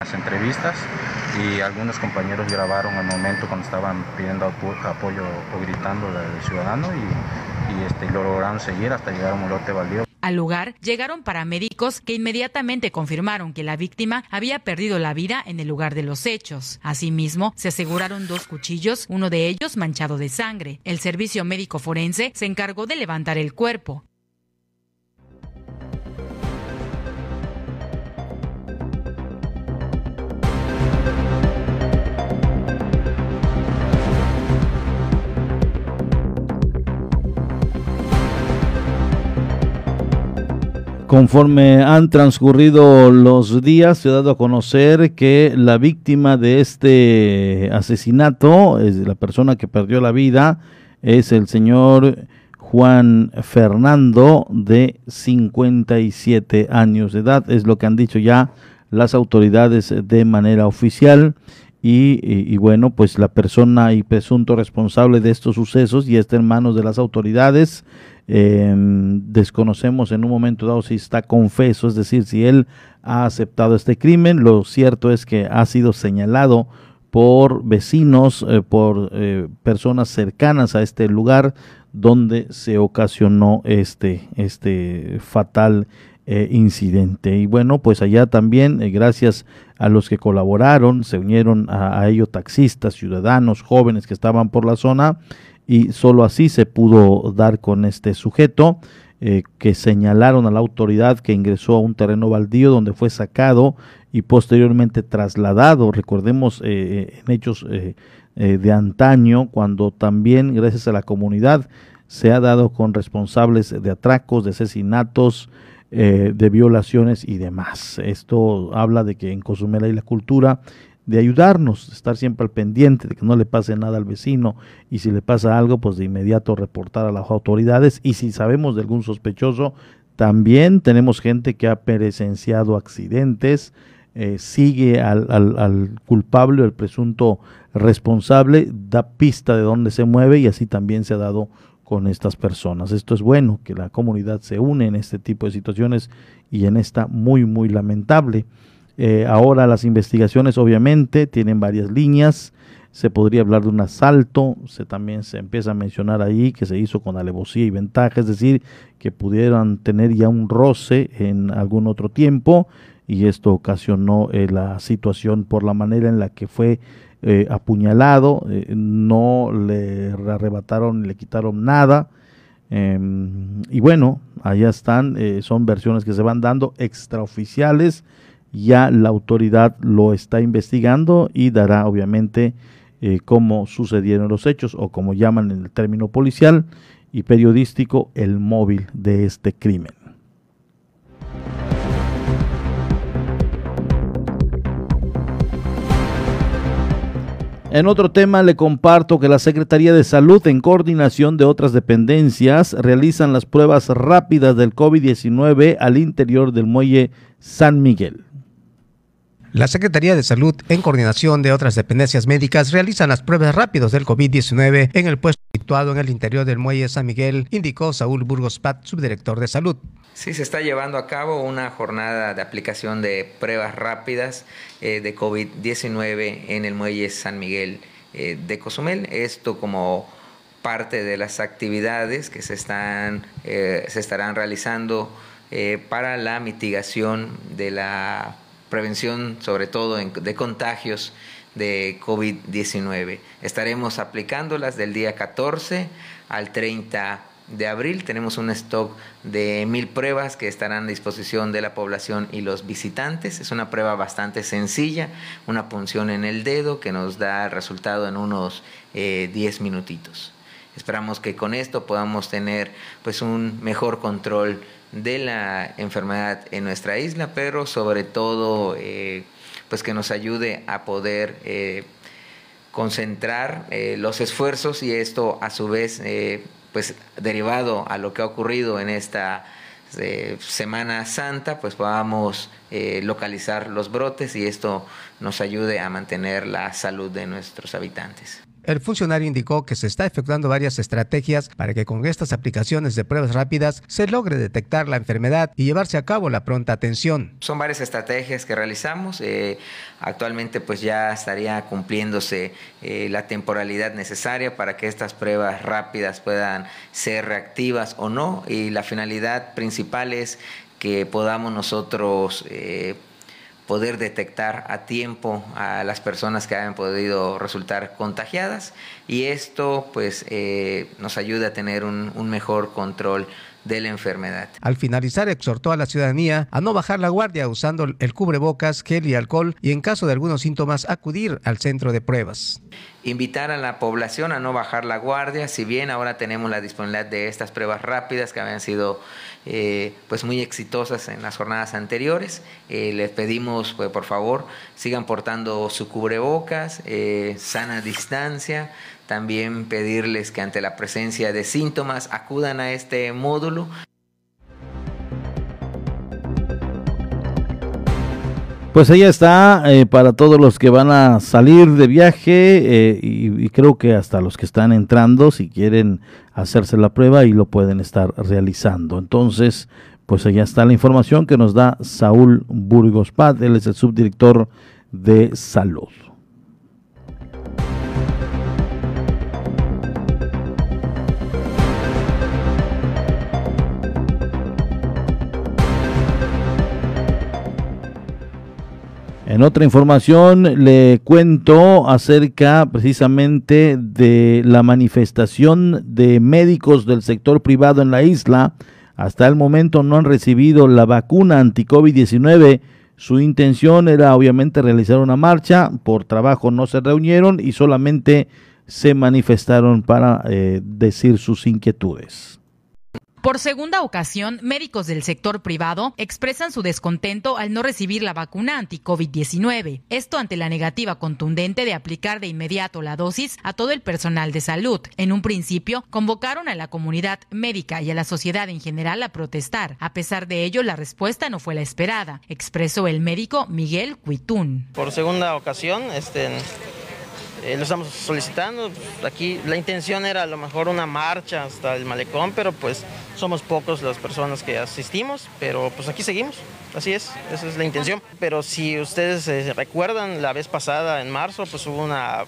las entrevistas y algunos compañeros grabaron el momento cuando estaban pidiendo apoyo o gritando al ciudadano y, este, lo lograron seguir hasta llegar un lote baldío. Al lugar llegaron paramédicos que inmediatamente confirmaron que la víctima había perdido la vida en el lugar de los hechos. Asimismo, se aseguraron dos cuchillos, uno de ellos manchado de sangre. El servicio médico forense se encargó de levantar el cuerpo. Conforme han transcurrido los días, se ha dado a conocer que la víctima de este asesinato, es la persona que perdió la vida, es el señor Juan Fernando de 57 años de edad. Es lo que han dicho ya las autoridades de manera oficial. Y, bueno, pues la persona y presunto responsable de estos sucesos ya está en manos de las autoridades. Em, desconocemos en un momento dado si está confeso, es decir, si él ha aceptado este crimen. Lo cierto es que ha sido señalado por vecinos, eh, por eh, personas cercanas a este lugar donde se ocasionó este, este fatal eh, incidente. Y bueno, pues allá también, gracias a los que colaboraron, se unieron a, ello taxistas, ciudadanos, jóvenes que estaban por la zona, y solo así se pudo dar con este sujeto eh, que señalaron a la autoridad que ingresó a un terreno baldío donde fue sacado y posteriormente trasladado. Recordemos eh, eh, en hechos de antaño cuando también gracias a la comunidad se ha dado con responsables de atracos, de asesinatos, de violaciones y demás. Esto habla de que en Cozumel hay la cultura de ayudarnos, estar siempre al pendiente de que no le pase nada al vecino y si le pasa algo, pues de inmediato reportar a las autoridades y si sabemos de algún sospechoso, también tenemos gente que ha presenciado accidentes, eh, sigue al, al, al culpable el presunto responsable, da pista de dónde se mueve y así también se ha dado con estas personas. Esto es bueno, que la comunidad se une en este tipo de situaciones y en esta muy, muy lamentable. Eh, ahora las investigaciones obviamente tienen varias líneas. Se podría hablar de un asalto, se también se empieza a mencionar ahí que se hizo con alevosía y ventaja, es decir, que pudieran tener ya un roce en algún otro tiempo y esto ocasionó eh, la situación por la manera en la que fue eh, apuñalado, no le arrebataron ni le quitaron nada. Em, y bueno, allá están, son versiones que se van dando extraoficiales ya la autoridad lo está investigando y dará obviamente eh, cómo sucedieron los hechos o como llaman en el término policial y periodístico el móvil de este crimen. En otro tema le comparto que la Secretaría de Salud en coordinación de otras dependencias realizan las pruebas rápidas del COVID-19 al interior del muelle San Miguel. La Secretaría de Salud, en coordinación de otras dependencias médicas, realizan las pruebas rápidas del COVID-19 en el puesto situado en el interior del muelle San Miguel, indicó Saúl Burgos Pat, subdirector de salud. Sí, se está llevando a cabo una jornada de aplicación de pruebas rápidas eh, de COVID-19 en el muelle San Miguel eh, de Cozumel. Esto como parte de las actividades que se, están, eh, se estarán realizando para la mitigación de la prevención sobre todo de contagios de COVID-19. Estaremos aplicándolas del día 14 al 30 de abril. Tenemos un stock de mil pruebas que estarán a disposición de la población y los visitantes. Es una prueba bastante sencilla, una punción en el dedo que nos da el resultado en unos 10 eh, minutitos. Esperamos que con esto podamos tener pues un mejor control de la enfermedad en nuestra isla, pero sobre todo eh, pues que nos ayude a poder eh, concentrar eh, los esfuerzos y esto a su vez pues derivado a lo que ha ocurrido en esta Semana Santa, pues podamos localizar los brotes y esto nos ayude a mantener la salud de nuestros habitantes. El funcionario indicó que se está efectuando varias estrategias para que con estas aplicaciones de pruebas rápidas se logre detectar la enfermedad y llevarse a cabo la pronta atención. Son varias estrategias que realizamos. Eh, actualmente pues ya estaría cumpliéndose eh, la temporalidad necesaria para que estas pruebas rápidas puedan ser reactivas o no y la finalidad principal es que podamos nosotros eh, poder detectar a tiempo a las personas que hayan podido resultar contagiadas y esto pues eh, nos ayuda a tener un, un mejor control de la enfermedad. Al finalizar, exhortó a la ciudadanía a no bajar la guardia usando el cubrebocas, gel y alcohol y en caso de algunos síntomas acudir al centro de pruebas. Invitar a la población a no bajar la guardia, si bien ahora tenemos la disponibilidad de estas pruebas rápidas que habían sido eh, pues muy exitosas en las jornadas anteriores, eh, les pedimos pues, por favor sigan portando su cubrebocas, eh, sana distancia, también pedirles que ante la presencia de síntomas acudan a este módulo. Pues ella está eh, para todos los que van a salir de viaje eh, y, creo que hasta los que están entrando, si quieren hacerse la prueba y lo pueden estar realizando. Entonces, pues allá está la información que nos da Saúl Burgos Paz, él es el subdirector de salud. En otra información le cuento acerca precisamente de la manifestación de médicos del sector privado en la isla. Hasta el momento no han recibido la vacuna anti-COVID-19. Su intención era obviamente realizar una marcha, por trabajo no se reunieron y solamente se manifestaron para eh, decir sus inquietudes. Por segunda ocasión, médicos del sector privado expresan su descontento al no recibir la vacuna anti-COVID-19. Esto ante la negativa contundente de aplicar de inmediato la dosis a todo el personal de salud. En un principio, convocaron a la comunidad médica y a la sociedad en general a protestar. A pesar de ello, la respuesta no fue la esperada, expresó el médico Miguel Cuitún. Por segunda ocasión, este, eh, lo estamos solicitando. Aquí la intención era a lo mejor una marcha hasta el malecón, pero pues somos pocos las personas que asistimos, pero pues aquí seguimos. Así es, esa es la intención. Pero si ustedes se recuerdan, la vez pasada, en marzo, pues hubo una,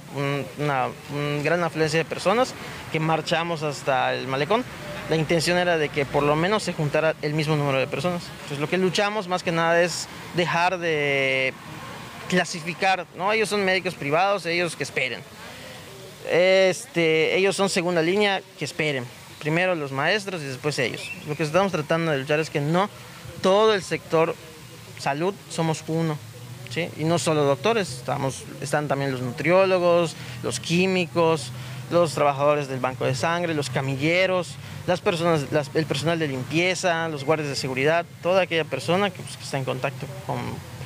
una, una gran afluencia de personas que marchamos hasta el malecón. La intención era de que por lo menos se juntara el mismo número de personas. Pues lo que luchamos más que nada es dejar de clasificar, ¿no? Ellos son médicos privados, ellos que esperen. Este, ellos son segunda línea, que esperen. Primero los maestros y después ellos. Lo que estamos tratando de luchar es que no todo el sector salud somos uno. ¿sí? Y no solo doctores, estamos, están también los nutriólogos, los químicos, los trabajadores del banco de sangre, los camilleros, las personas, el personal de limpieza, los guardias de seguridad, toda aquella persona que, pues, que está en contacto con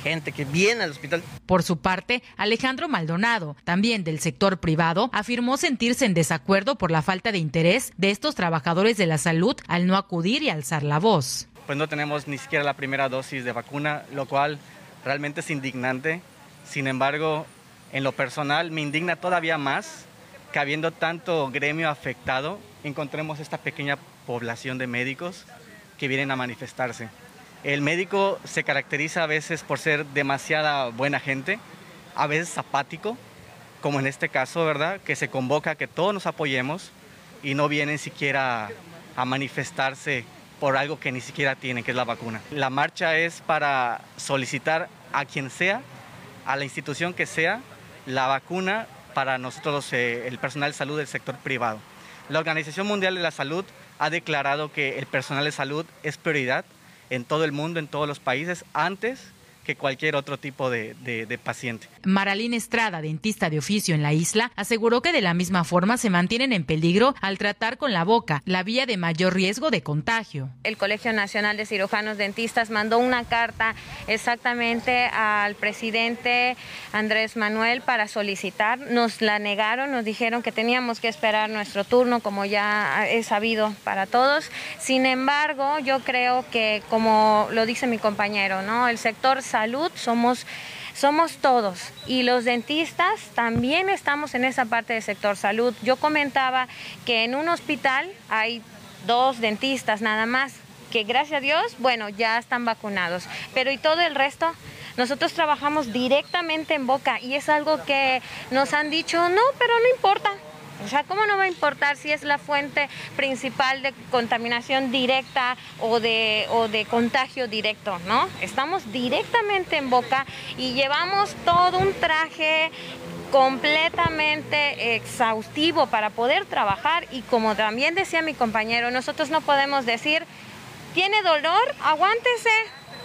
gente que viene al hospital. Por su parte, Alejandro Maldonado, también del sector privado, afirmó sentirse en desacuerdo por la falta de interés de estos trabajadores de la salud al no acudir y alzar la voz. Pues no tenemos ni siquiera la primera dosis de vacuna, lo cual realmente es indignante. Sin embargo, en lo personal me indigna todavía más que habiendo tanto gremio afectado, encontremos esta pequeña población de médicos que vienen a manifestarse. El médico se caracteriza a veces por ser demasiada buena gente, a veces apático, como en este caso, ¿verdad? Que se convoca a que todos nos apoyemos y no vienen siquiera a manifestarse por algo que ni siquiera tienen, que es la vacuna. La marcha es para solicitar a quien sea, a la institución que sea, la vacuna para nosotros, eh, el personal de salud del sector privado. La Organización Mundial de la Salud ha declarado que el personal de salud es prioridad en todo el mundo, en todos los países, antes que cualquier otro tipo de, de, de, paciente. Maralín Estrada, dentista de oficio en la isla, aseguró que de la misma forma se mantienen en peligro al tratar con la boca, la vía de mayor riesgo de contagio. El Colegio Nacional de Cirujanos Dentistas mandó una carta exactamente al presidente Andrés Manuel para solicitar. Nos la negaron, nos dijeron que teníamos que esperar nuestro turno, como ya es sabido para todos. Sin embargo, yo creo que, como lo dice mi compañero, ¿no? el sector salud somos somos todos y los dentistas también estamos en esa parte del sector salud. Yo comentaba que en un hospital hay dos dentistas nada más, que gracias a Dios, bueno, ya están vacunados, pero ¿y todo el resto? Nosotros trabajamos directamente en boca y es algo que nos han dicho, no, pero no importa, o sea, ¿cómo no va a importar si es la fuente principal de contaminación directa o de, o de contagio directo, ¿no? Estamos directamente en boca y llevamos todo un traje completamente exhaustivo para poder trabajar y como también decía mi compañero, nosotros no podemos decir, ¿tiene dolor? Aguántese,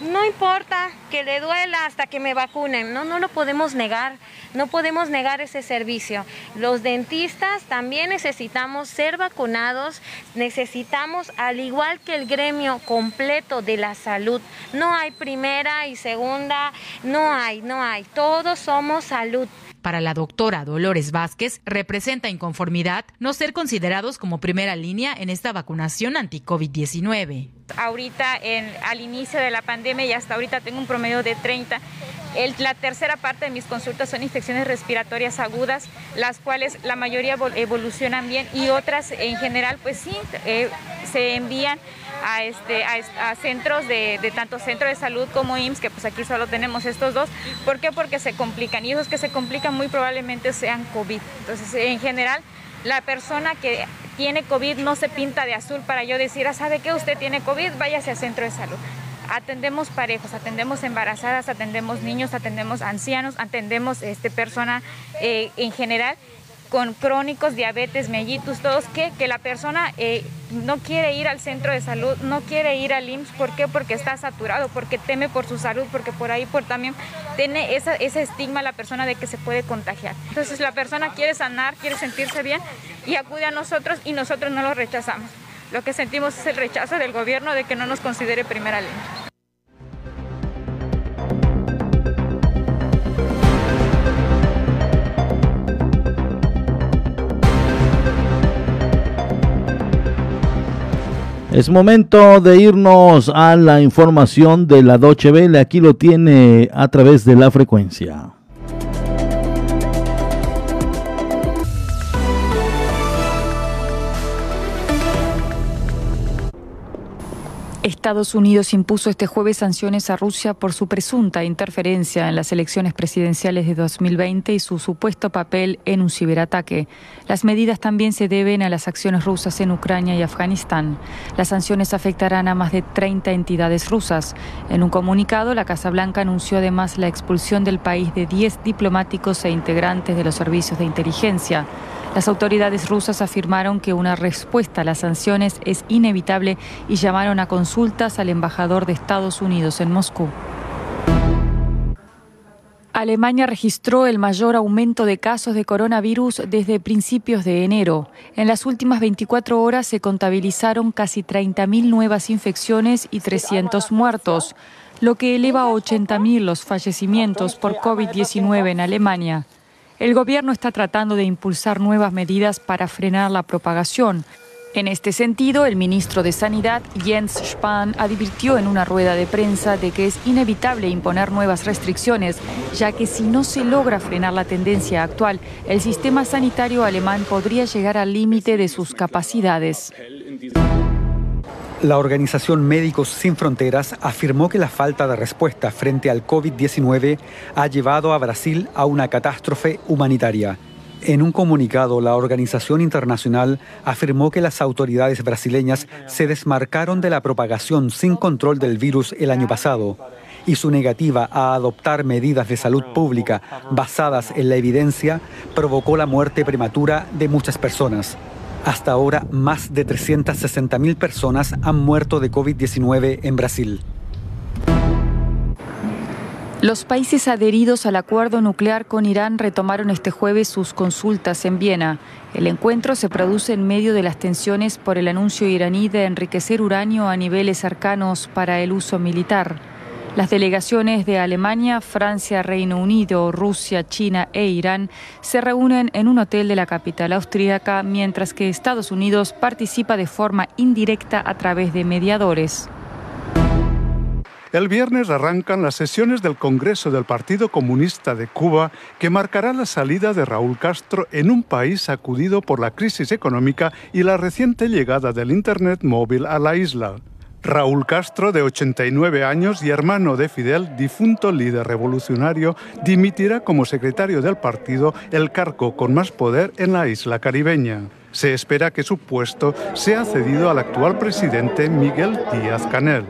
no importa que le duela hasta que me vacunen, no, no lo podemos negar, no podemos negar ese servicio. Los dentistas también necesitamos ser vacunados, necesitamos, al igual que el gremio completo de la salud, no hay primera y segunda, no hay, no hay, todos somos salud. Para la doctora Dolores Vázquez, representa inconformidad no ser considerados como primera línea en esta vacunación anti-COVID-19. Ahorita, en, al inicio de la pandemia y hasta ahorita tengo un promedio de 30. El, la tercera parte de mis consultas son infecciones respiratorias agudas, las cuales la mayoría evolucionan bien y otras en general, pues sí, eh, se envían a, este, a, a centros de, de, tanto centro de salud como IMSS, que pues aquí solo tenemos estos dos. ¿Por qué? Porque se complican y esos que se complican muy probablemente sean COVID. Entonces, en general, la persona que tiene COVID no se pinta de azul para yo decir, ah, ¿sabe qué? Usted tiene COVID, váyase al centro de salud. Atendemos parejos, atendemos embarazadas, atendemos niños, atendemos ancianos, atendemos este, persona eh, en general con crónicos, diabetes, mellitus, todos, que, que la persona eh, no quiere ir al centro de salud, no quiere ir al IMSS, ¿por qué? Porque está saturado, porque teme por su salud, porque por ahí por también tiene esa, ese estigma la persona de que se puede contagiar. Entonces la persona quiere sanar, quiere sentirse bien y acude a nosotros y nosotros no lo rechazamos. Lo que sentimos es el rechazo del gobierno de que no nos considere primera línea. Es momento de irnos a la información de la Doche Vele. Aquí lo tiene a través de la frecuencia. Estados Unidos impuso este jueves sanciones a Rusia por su presunta interferencia en las elecciones presidenciales de 2020 y su supuesto papel en un ciberataque. Las medidas también se deben a las acciones rusas en Ucrania y Afganistán. Las sanciones afectarán a más de 30 entidades rusas. En un comunicado, la Casa Blanca anunció además la expulsión del país de 10 diplomáticos e integrantes de los servicios de inteligencia. Las autoridades rusas afirmaron que una respuesta a las sanciones es inevitable y llamaron a consultas al embajador de Estados Unidos en Moscú. Alemania registró el mayor aumento de casos de coronavirus desde principios de enero. En las últimas 24 horas se contabilizaron casi 30.000 nuevas infecciones y 300 muertos, lo que eleva a 80.000 los fallecimientos por COVID-19 en Alemania. El gobierno está tratando de impulsar nuevas medidas para frenar la propagación. En este sentido, el ministro de Sanidad, Jens Spahn, advirtió en una rueda de prensa de que es inevitable imponer nuevas restricciones, ya que si no se logra frenar la tendencia actual, el sistema sanitario alemán podría llegar al límite de sus capacidades. La organización Médicos Sin Fronteras afirmó que la falta de respuesta frente al COVID-19 ha llevado a Brasil a una catástrofe humanitaria. En un comunicado, la organización internacional afirmó que las autoridades brasileñas se desmarcaron de la propagación sin control del virus el año pasado y su negativa a adoptar medidas de salud pública basadas en la evidencia provocó la muerte prematura de muchas personas. Hasta ahora, más de 360.000 personas han muerto de COVID-19 en Brasil. Los países adheridos al acuerdo nuclear con Irán retomaron este jueves sus consultas en Viena. El encuentro se produce en medio de las tensiones por el anuncio iraní de enriquecer uranio a niveles cercanos para el uso militar. Las delegaciones de Alemania, Francia, Reino Unido, Rusia, China e Irán se reúnen en un hotel de la capital austríaca, mientras que Estados Unidos participa de forma indirecta a través de mediadores. El viernes arrancan las sesiones del Congreso del Partido Comunista de Cuba que marcará la salida de Raúl Castro en un país sacudido por la crisis económica y la reciente llegada del Internet móvil a la isla. Raúl Castro, de 89 años y hermano de Fidel, difunto líder revolucionario, dimitirá como secretario del partido, el cargo con más poder en la isla caribeña. Se espera que su puesto sea cedido al actual presidente Miguel Díaz Canel.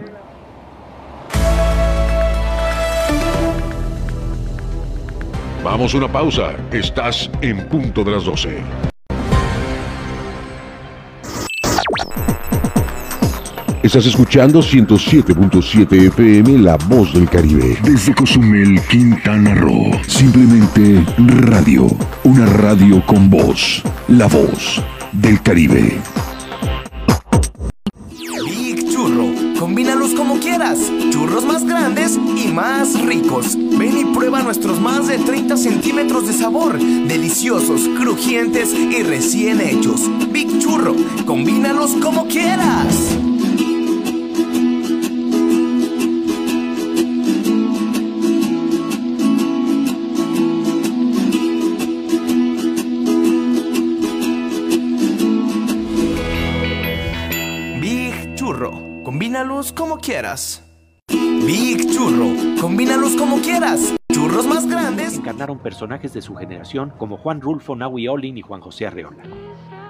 Vamos a una pausa. Estás en punto de las 12. Estás escuchando 107.7 FM La Voz del Caribe. Desde Cozumel, Quintana Roo. Simplemente radio. Una radio con voz. La Voz del Caribe. Big Churro. Combínalos como quieras. Churros más grandes y más ricos. Ven y prueba nuestros más de 30 centímetros de sabor. Deliciosos, crujientes y recién hechos. Big Churro. Combínalos como quieras. Combínalos como quieras. Big Churro. Combínalos como quieras. Churros más grandes. encarnaron personajes de su generación como Juan Rulfo, Nahui Olin y Juan José Arreola.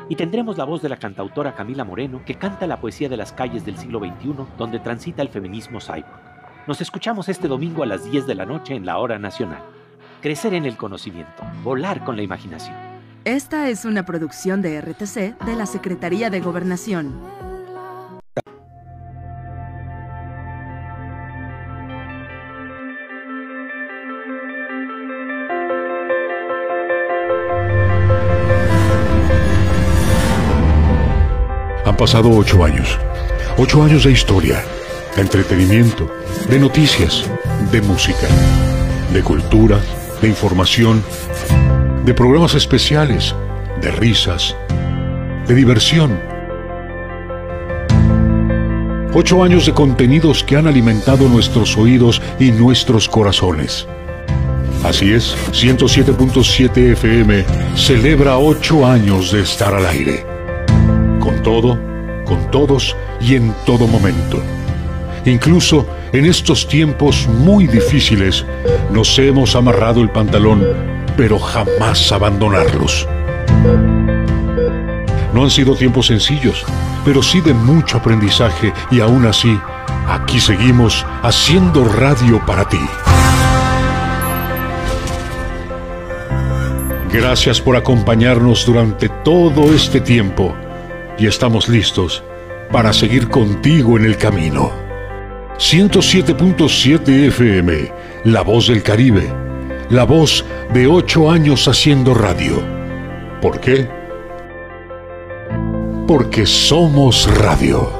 Y tendremos la voz de la cantautora Camila Moreno, que canta la poesía de las calles del siglo XXI, donde transita el feminismo cyborg. Nos escuchamos este domingo a las 10 de la noche en la Hora Nacional. Crecer en el conocimiento, volar con la imaginación. Esta es una producción de RTC de la Secretaría de Gobernación. Pasado ocho años. Ocho años de historia, de entretenimiento, de noticias, de música, de cultura, de información, de programas especiales, de risas, de diversión. Ocho años de contenidos que han alimentado nuestros oídos y nuestros corazones. Así es, 107.7 FM celebra ocho años de estar al aire. Con todo, con todos y en todo momento. Incluso en estos tiempos muy difíciles nos hemos amarrado el pantalón, pero jamás abandonarlos. No han sido tiempos sencillos, pero sí de mucho aprendizaje y aún así, aquí seguimos haciendo radio para ti. Gracias por acompañarnos durante todo este tiempo y estamos listos para seguir contigo en el camino. 107.7 FM, La Voz del Caribe, la voz de ocho años haciendo radio. ¿Por qué? Porque somos radio.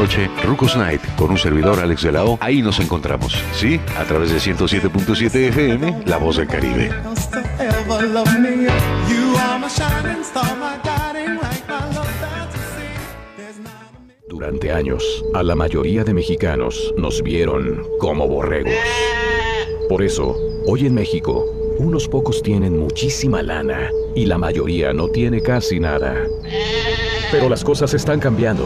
noche, Rucos Night, con un servidor Alex de la. Ahí nos encontramos, ¿sí? A través de 107.7 FM, La Voz del Caribe. Durante años, a la mayoría de mexicanos nos vieron como borregos. Por eso, hoy en México, unos pocos tienen muchísima lana y la mayoría no tiene casi nada. Pero las cosas están cambiando.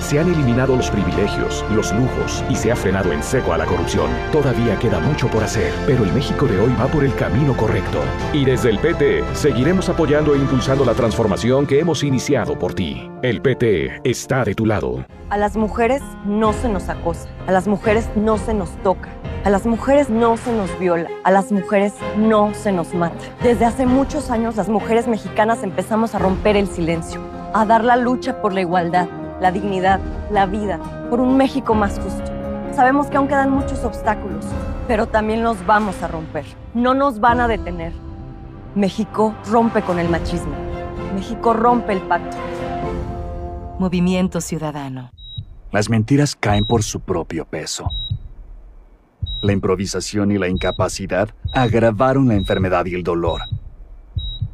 Se han eliminado los privilegios, los lujos y se ha frenado en seco a la corrupción. Todavía queda mucho por hacer, pero el México de hoy va por el camino correcto. Y desde el PT seguiremos apoyando e impulsando la transformación que hemos iniciado por ti. El PT está de tu lado. A las mujeres no se nos acosa, a las mujeres no se nos toca. A las mujeres no se nos viola, a las mujeres no se nos mata. Desde hace muchos años las mujeres mexicanas empezamos a romper el silencio, a dar la lucha por la igualdad, la dignidad, la vida, por un México más justo. Sabemos que aún quedan muchos obstáculos, pero también los vamos a romper. No nos van a detener. México rompe con el machismo. México rompe el pacto. Movimiento Ciudadano. Las mentiras caen por su propio peso. La improvisación y la incapacidad agravaron la enfermedad y el dolor.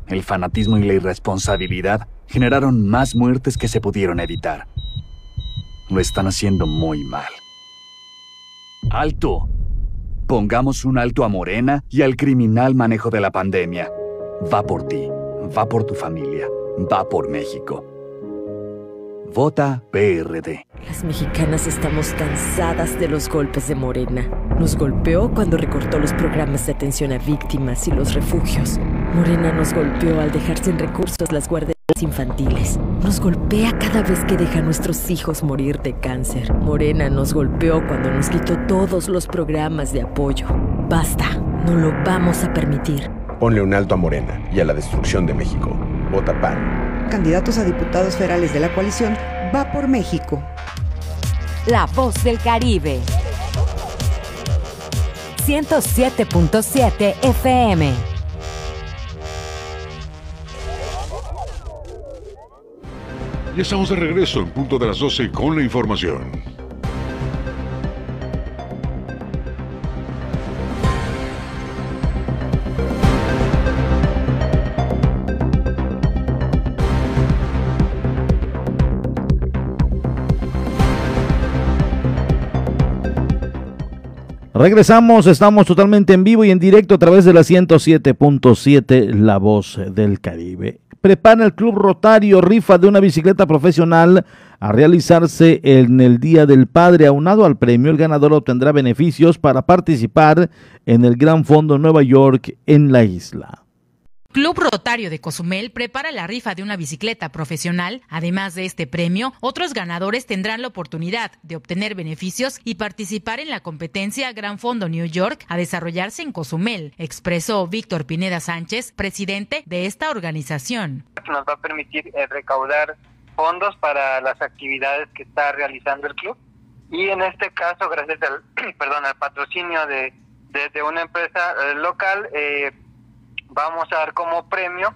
El fanatismo y la irresponsabilidad generaron más muertes que se pudieron evitar. Lo están haciendo muy mal. ¡Alto! Pongamos un alto a Morena y al criminal manejo de la pandemia. Va por ti, va por tu familia, va por México. Vota PRD. Las mexicanas estamos cansadas de los golpes de Morena. Nos golpeó cuando recortó los programas de atención a víctimas y los refugios. Morena nos golpeó al dejar sin recursos las guarderías infantiles. Nos golpea cada vez que deja a nuestros hijos morir de cáncer. Morena nos golpeó cuando nos quitó todos los programas de apoyo. Basta, no lo vamos a permitir. Ponle un alto a Morena y a la destrucción de México. Vota PAN candidatos a diputados federales de la coalición, va por México. La voz del Caribe. 107.7 FM. Ya estamos de regreso en punto de las 12 con la información. Regresamos, estamos totalmente en vivo y en directo a través de la 107.7 La Voz del Caribe. Prepara el Club Rotario rifa de una bicicleta profesional a realizarse en el Día del Padre. Aunado al premio, el ganador obtendrá beneficios para participar en el Gran Fondo Nueva York en la isla. Club Rotario de Cozumel prepara la rifa de una bicicleta profesional. Además de este premio, otros ganadores tendrán la oportunidad de obtener beneficios y participar en la competencia Gran Fondo New York a desarrollarse en Cozumel, expresó Víctor Pineda Sánchez, presidente de esta organización. Nos va a permitir eh, recaudar fondos para las actividades que está realizando el club y en este caso, gracias al, perdón, al patrocinio de, de, una empresa eh, local, eh, vamos a dar como premio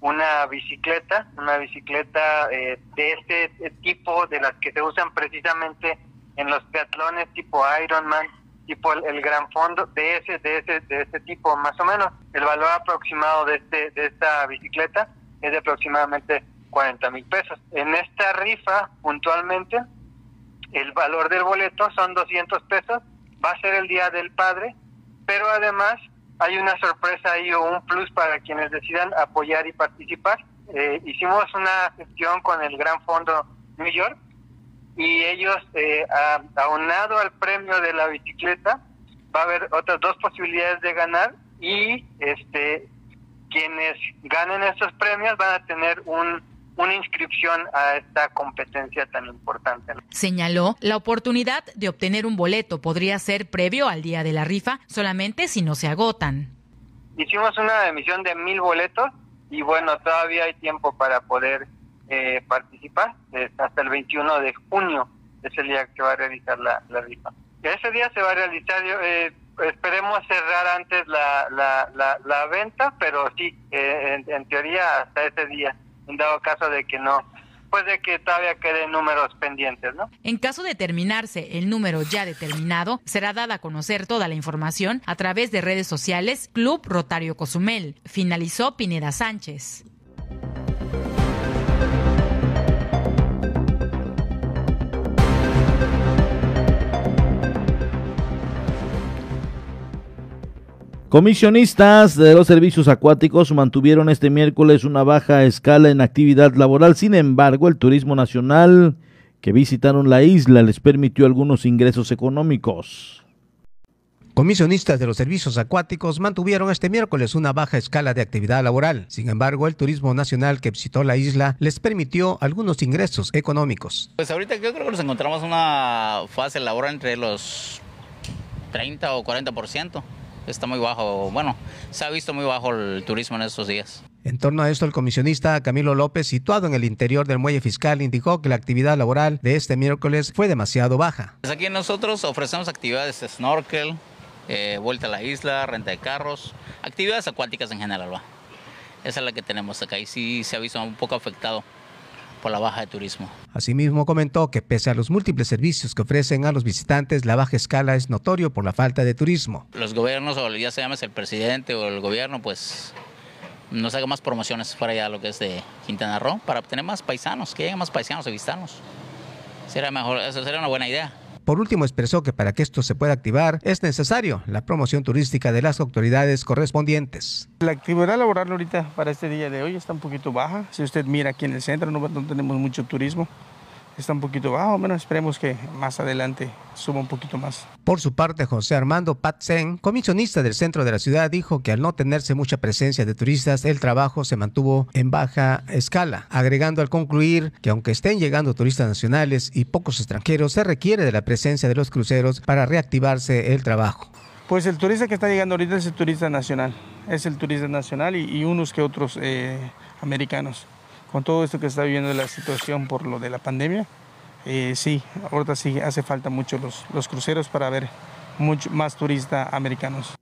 una bicicleta, una bicicleta eh, de este tipo, de las que se usan precisamente en los triatlones tipo Ironman, tipo el, Gran Fondo, de ese, de ese, de ese tipo más o menos. El valor aproximado de este, de esta bicicleta es de aproximadamente 40 mil pesos. En esta rifa, puntualmente, el valor del boleto son 200 pesos, va a ser el Día del Padre, pero además hay una sorpresa o un plus para quienes decidan apoyar y participar. Eh, hicimos una gestión con el Gran Fondo New York y ellos, eh, aunado al premio de la bicicleta, va a haber otras dos posibilidades de ganar y este quienes ganen estos premios van a tener un una inscripción a esta competencia tan importante. Señaló, la oportunidad de obtener un boleto podría ser previo al día de la rifa, solamente si no se agotan. Hicimos una emisión de mil boletos y bueno, todavía hay tiempo para poder eh, participar. hasta el 21 de junio es el día que va a realizar la, rifa. Ese día se va a realizar, eh, esperemos cerrar antes la, la, la, venta, pero sí, eh, en teoría hasta ese día en dado caso de que no, pues de que todavía queden números pendientes, ¿no? En caso de terminarse el número ya determinado, será dada a conocer toda la información a través de redes sociales Club Rotario Cozumel. Finalizó Pineda Sánchez. Comisionistas de los servicios acuáticos mantuvieron este miércoles una baja escala en actividad laboral. Sin embargo, el turismo nacional que visitaron la isla les permitió algunos ingresos económicos. Comisionistas de los servicios acuáticos mantuvieron este miércoles una baja escala de actividad laboral. Sin embargo, el turismo nacional que visitó la isla les permitió algunos ingresos económicos. Pues ahorita yo creo que nos encontramos una fase laboral entre los 30 o 40%. Está muy bajo, bueno, se ha visto muy bajo el turismo en estos días. En torno a esto, el comisionista Camilo López, situado en el interior del muelle fiscal, indicó que la actividad laboral de este miércoles fue demasiado baja. Pues aquí nosotros ofrecemos actividades de snorkel, eh, vuelta a la isla, renta de carros, actividades acuáticas en general. ¿va? Esa es la que tenemos acá y sí se ha visto un poco afectado por la baja de turismo. Asimismo comentó que pese a los múltiples servicios que ofrecen a los visitantes, la baja escala es notorio por la falta de turismo. Los gobiernos, o ya se llama el presidente o el gobierno, pues nos haga más promociones para allá lo que es de Quintana Roo para obtener más paisanos, que lleguen más paisanos a visitarnos. Sería mejor, eso sería una buena idea. Por último, expresó que para que esto se pueda activar es necesario la promoción turística de las autoridades correspondientes. La actividad laboral ahorita para este día de hoy está un poquito baja. Si usted mira aquí en el centro no, no tenemos mucho turismo está un poquito bajo, bueno, esperemos que más adelante suba un poquito más. Por su parte, José Armando Patzen, comisionista del centro de la ciudad, dijo que al no tenerse mucha presencia de turistas, el trabajo se mantuvo en baja escala, agregando al concluir que aunque estén llegando turistas nacionales y pocos extranjeros, se requiere de la presencia de los cruceros para reactivarse el trabajo. Pues el turista que está llegando ahorita es el turista nacional, es el turista nacional y, unos que otros eh, americanos con todo esto que está viviendo la situación por lo de la pandemia, eh, sí, ahorita sí hace falta mucho los, cruceros para ver mucho más turistas americanos.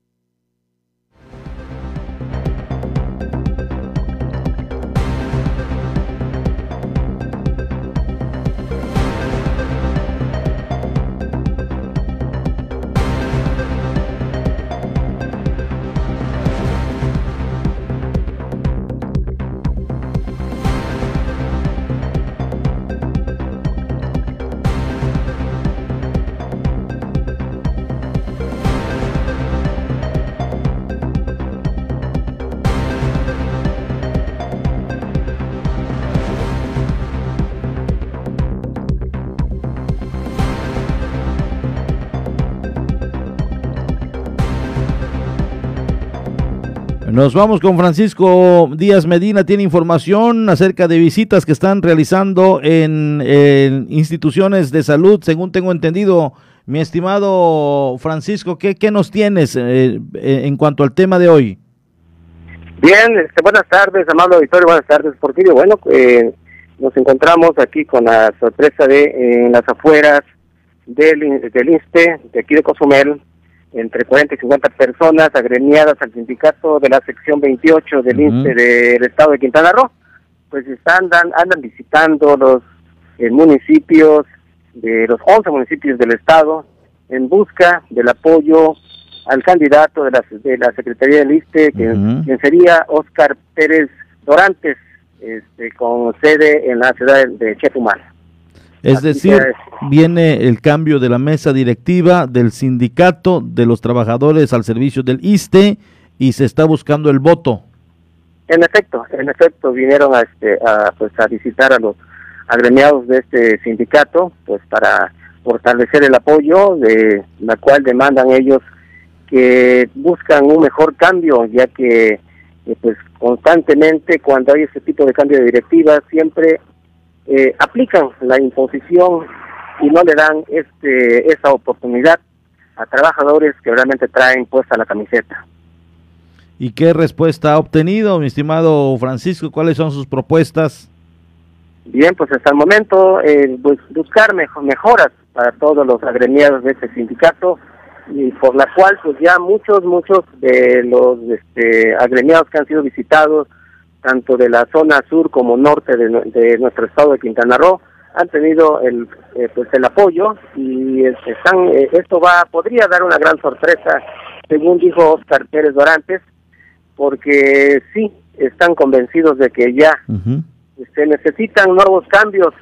Nos vamos con Francisco Díaz Medina. Tiene información acerca de visitas que están realizando en, instituciones de salud, según tengo entendido. Mi estimado Francisco, ¿qué, qué nos tienes eh, en cuanto al tema de hoy? Bien, este, buenas tardes, amado auditorio, buenas tardes, Porfirio. Bueno, eh, nos encontramos aquí con la sorpresa de en las afueras del, del INSTE, de aquí de Cozumel, entre 40 y 50 personas agremiadas al sindicato de la sección 28 del INSE del estado de Quintana Roo, pues están andan visitando los eh, municipios de los 11 municipios del estado en busca del apoyo al candidato de la, de la Secretaría del ISTE, quien, sería Oscar Pérez Dorantes, este, con sede en la ciudad de Chetumal. Es decir, viene el cambio de la mesa directiva del sindicato de los trabajadores al servicio del ISTE y se está buscando el voto. En efecto, en efecto, vinieron a, este, a, pues, a visitar a los agremiados de este sindicato, pues para fortalecer el apoyo, de la cual demandan ellos que buscan un mejor cambio, ya que eh, pues constantemente cuando hay este tipo de cambio de directiva siempre eh, aplican la imposición y no le dan este esa oportunidad a trabajadores que realmente traen puesta la camiseta. ¿Y qué respuesta ha obtenido, mi estimado Francisco? ¿Cuáles son sus propuestas? Bien, pues hasta el momento eh, pues, buscar mejoras para todos los agremiados de este sindicato y por la cual pues ya muchos, muchos de los este, agremiados que han sido visitados tanto de la zona sur como norte de, nuestro estado de Quintana Roo han tenido el eh, pues el apoyo y están eh, esto va podría dar una gran sorpresa según dijo Oscar Pérez Dorantes porque sí están convencidos de que ya se necesitan nuevos cambios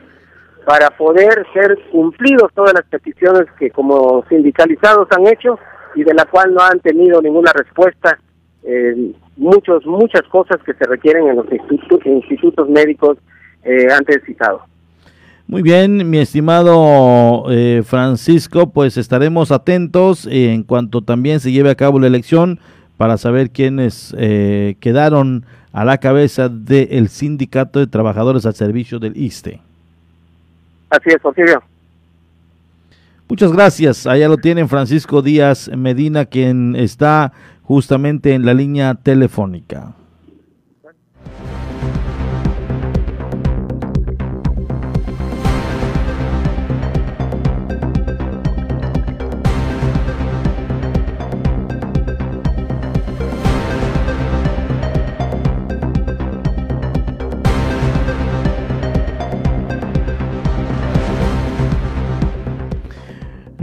para poder ser cumplidos todas las peticiones que como sindicalizados han hecho y de la cual no han tenido ninguna respuesta eh, muchos, muchas cosas que se requieren en los institutos, institutos médicos eh, antes citados. Muy bien, mi estimado eh, Francisco, pues estaremos atentos en cuanto también se lleve a cabo la elección para saber quiénes eh, quedaron a la cabeza del Sindicato de Trabajadores al Servicio del ISTE. Así es, Porfirio. Muchas gracias. Allá lo tienen Francisco Díaz Medina, quien está justamente en la línea telefónica.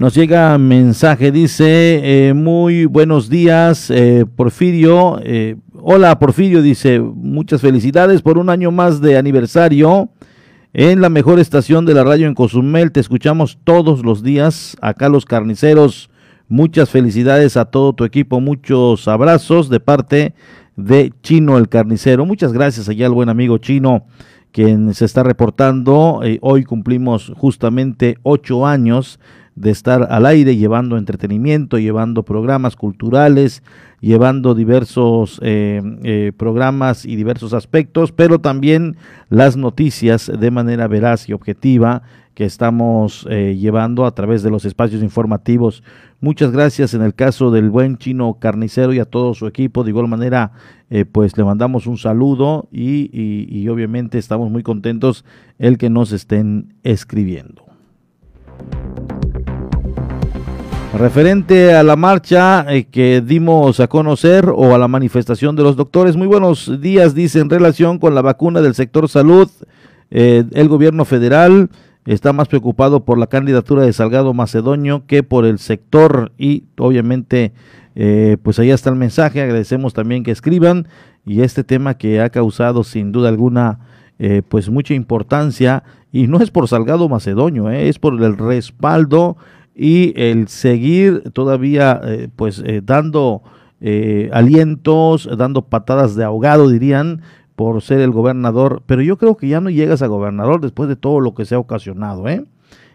Nos llega mensaje, dice, eh, muy buenos días, eh, Porfirio. Eh, hola, Porfirio, dice, muchas felicidades por un año más de aniversario en la mejor estación de la radio en Cozumel. Te escuchamos todos los días, acá los carniceros. Muchas felicidades a todo tu equipo, muchos abrazos de parte de Chino el carnicero. Muchas gracias allá al buen amigo Chino quien se está reportando. hoy cumplimos justamente ocho años de estar al aire llevando entretenimiento, llevando programas culturales, llevando diversos eh, eh, programas y diversos aspectos, pero también las noticias de manera veraz y objetiva que estamos eh, llevando a través de los espacios informativos. Muchas gracias en el caso del buen chino carnicero y a todo su equipo. De igual manera, pues le mandamos un saludo y, y obviamente estamos muy contentos el que nos estén escribiendo. Referente a la marcha eh, que dimos a conocer o a la manifestación de los doctores, muy buenos días, dice, en relación con la vacuna del sector salud, eh, el gobierno federal está más preocupado por la candidatura de Salgado Macedonio que por el sector y obviamente eh, pues ahí está el mensaje, agradecemos también que escriban y este tema que ha causado sin duda alguna pues mucha importancia y no es por Salgado Macedonio, es por el respaldo y el seguir todavía eh, pues eh, dando eh, alientos, dando patadas de ahogado dirían por ser el gobernador, pero yo creo que ya no llegas a gobernador después de todo lo que se ha ocasionado, ¿eh?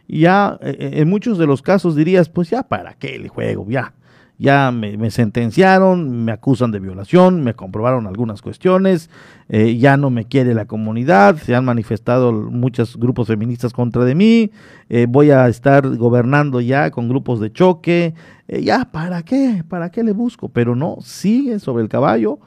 Ya en muchos de los casos dirías, pues ya para qué el juego, ya ya me, sentenciaron, me acusan de violación, me comprobaron algunas cuestiones, eh, ya no me quiere la comunidad, se han manifestado muchos grupos feministas contra de mí, eh, voy a estar gobernando ya con grupos de choque, eh, ya, ¿para qué? ¿Para qué le busco? Pero no, sigue sobre el caballo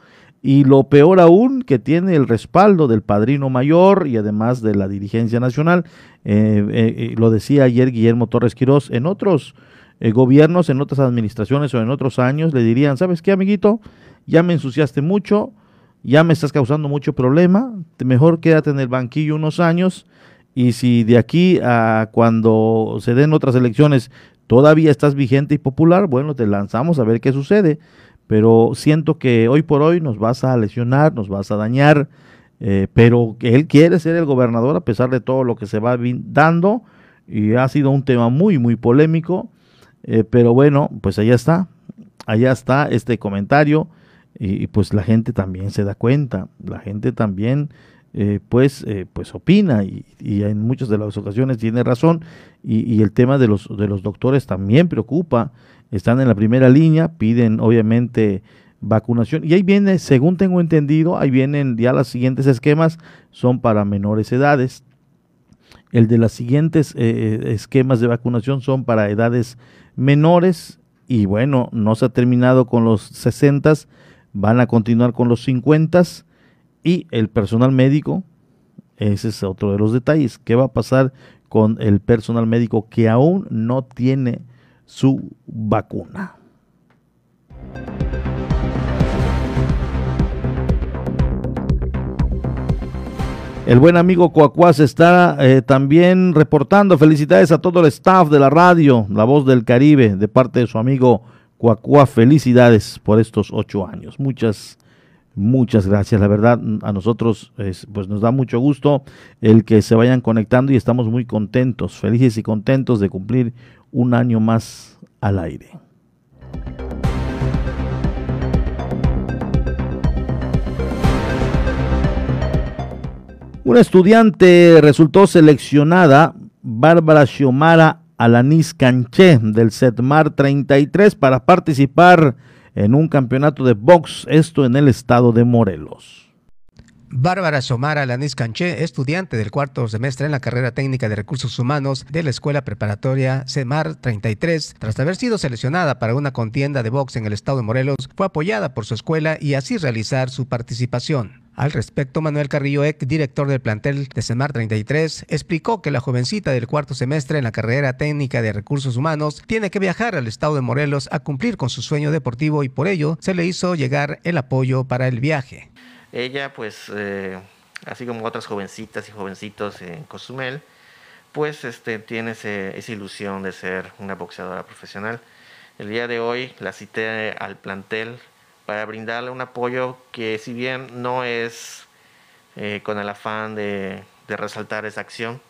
y lo peor aún que tiene el respaldo del padrino mayor y además de la dirigencia nacional, lo decía ayer Guillermo Torres Quirós, en otros eh, gobiernos en otras administraciones o en otros años le dirían, ¿sabes qué, amiguito? Ya me ensuciaste mucho, ya me estás causando mucho problema, mejor quédate en el banquillo unos años y si de aquí a cuando se den otras elecciones todavía estás vigente y popular, bueno, te lanzamos a ver qué sucede. Pero siento que hoy por hoy nos vas a lesionar, nos vas a dañar, eh, pero él quiere ser el gobernador a pesar de todo lo que se va dando y ha sido un tema muy, muy polémico eh, pero bueno, pues allá está, allá está este comentario y, pues la gente también se da cuenta, la gente también eh, pues, eh, pues opina y, en muchas de las ocasiones tiene razón y, el tema de los, de los doctores también preocupa, están en la primera línea, piden obviamente vacunación y ahí viene, según tengo entendido, ahí vienen ya los siguientes esquemas, son para menores edades. El de los siguientes esquemas de vacunación son para edades menores y bueno, no se ha terminado con los 60, van a continuar con los 50 y el personal médico, ese es otro de los detalles, ¿qué va a pasar con el personal médico que aún no tiene su vacuna? El buen amigo Coacuás está eh, también reportando. Felicidades a todo el staff de la radio, La Voz del Caribe, de parte de su amigo Coacuá. Felicidades por estos ocho años. Muchas, muchas gracias. La verdad, a nosotros pues nos da mucho gusto el que se vayan conectando y estamos muy contentos, felices y contentos de cumplir un año más al aire. Una estudiante resultó seleccionada, Bárbara Xiomara Alanis Canché, del SETMAR 33, para participar en un campeonato de box, esto en el estado de Morelos. Bárbara Somara Lanis Canché, estudiante del cuarto semestre en la carrera técnica de recursos humanos de la Escuela Preparatoria CEMAR 33, tras haber sido seleccionada para una contienda de box en el estado de Morelos, fue apoyada por su escuela y así realizar su participación. Al respecto, Manuel Carrillo Eck, director del plantel de CEMAR 33, explicó que la jovencita del cuarto semestre en la carrera técnica de recursos humanos tiene que viajar al estado de Morelos a cumplir con su sueño deportivo y por ello se le hizo llegar el apoyo para el viaje. Ella, pues, eh, así como otras jovencitas y jovencitos en Cozumel, pues este, tiene esa ilusión de ser una boxeadora profesional. El día de hoy la cité al plantel para brindarle un apoyo que si bien no es eh, con el afán de, de resaltar esa acción,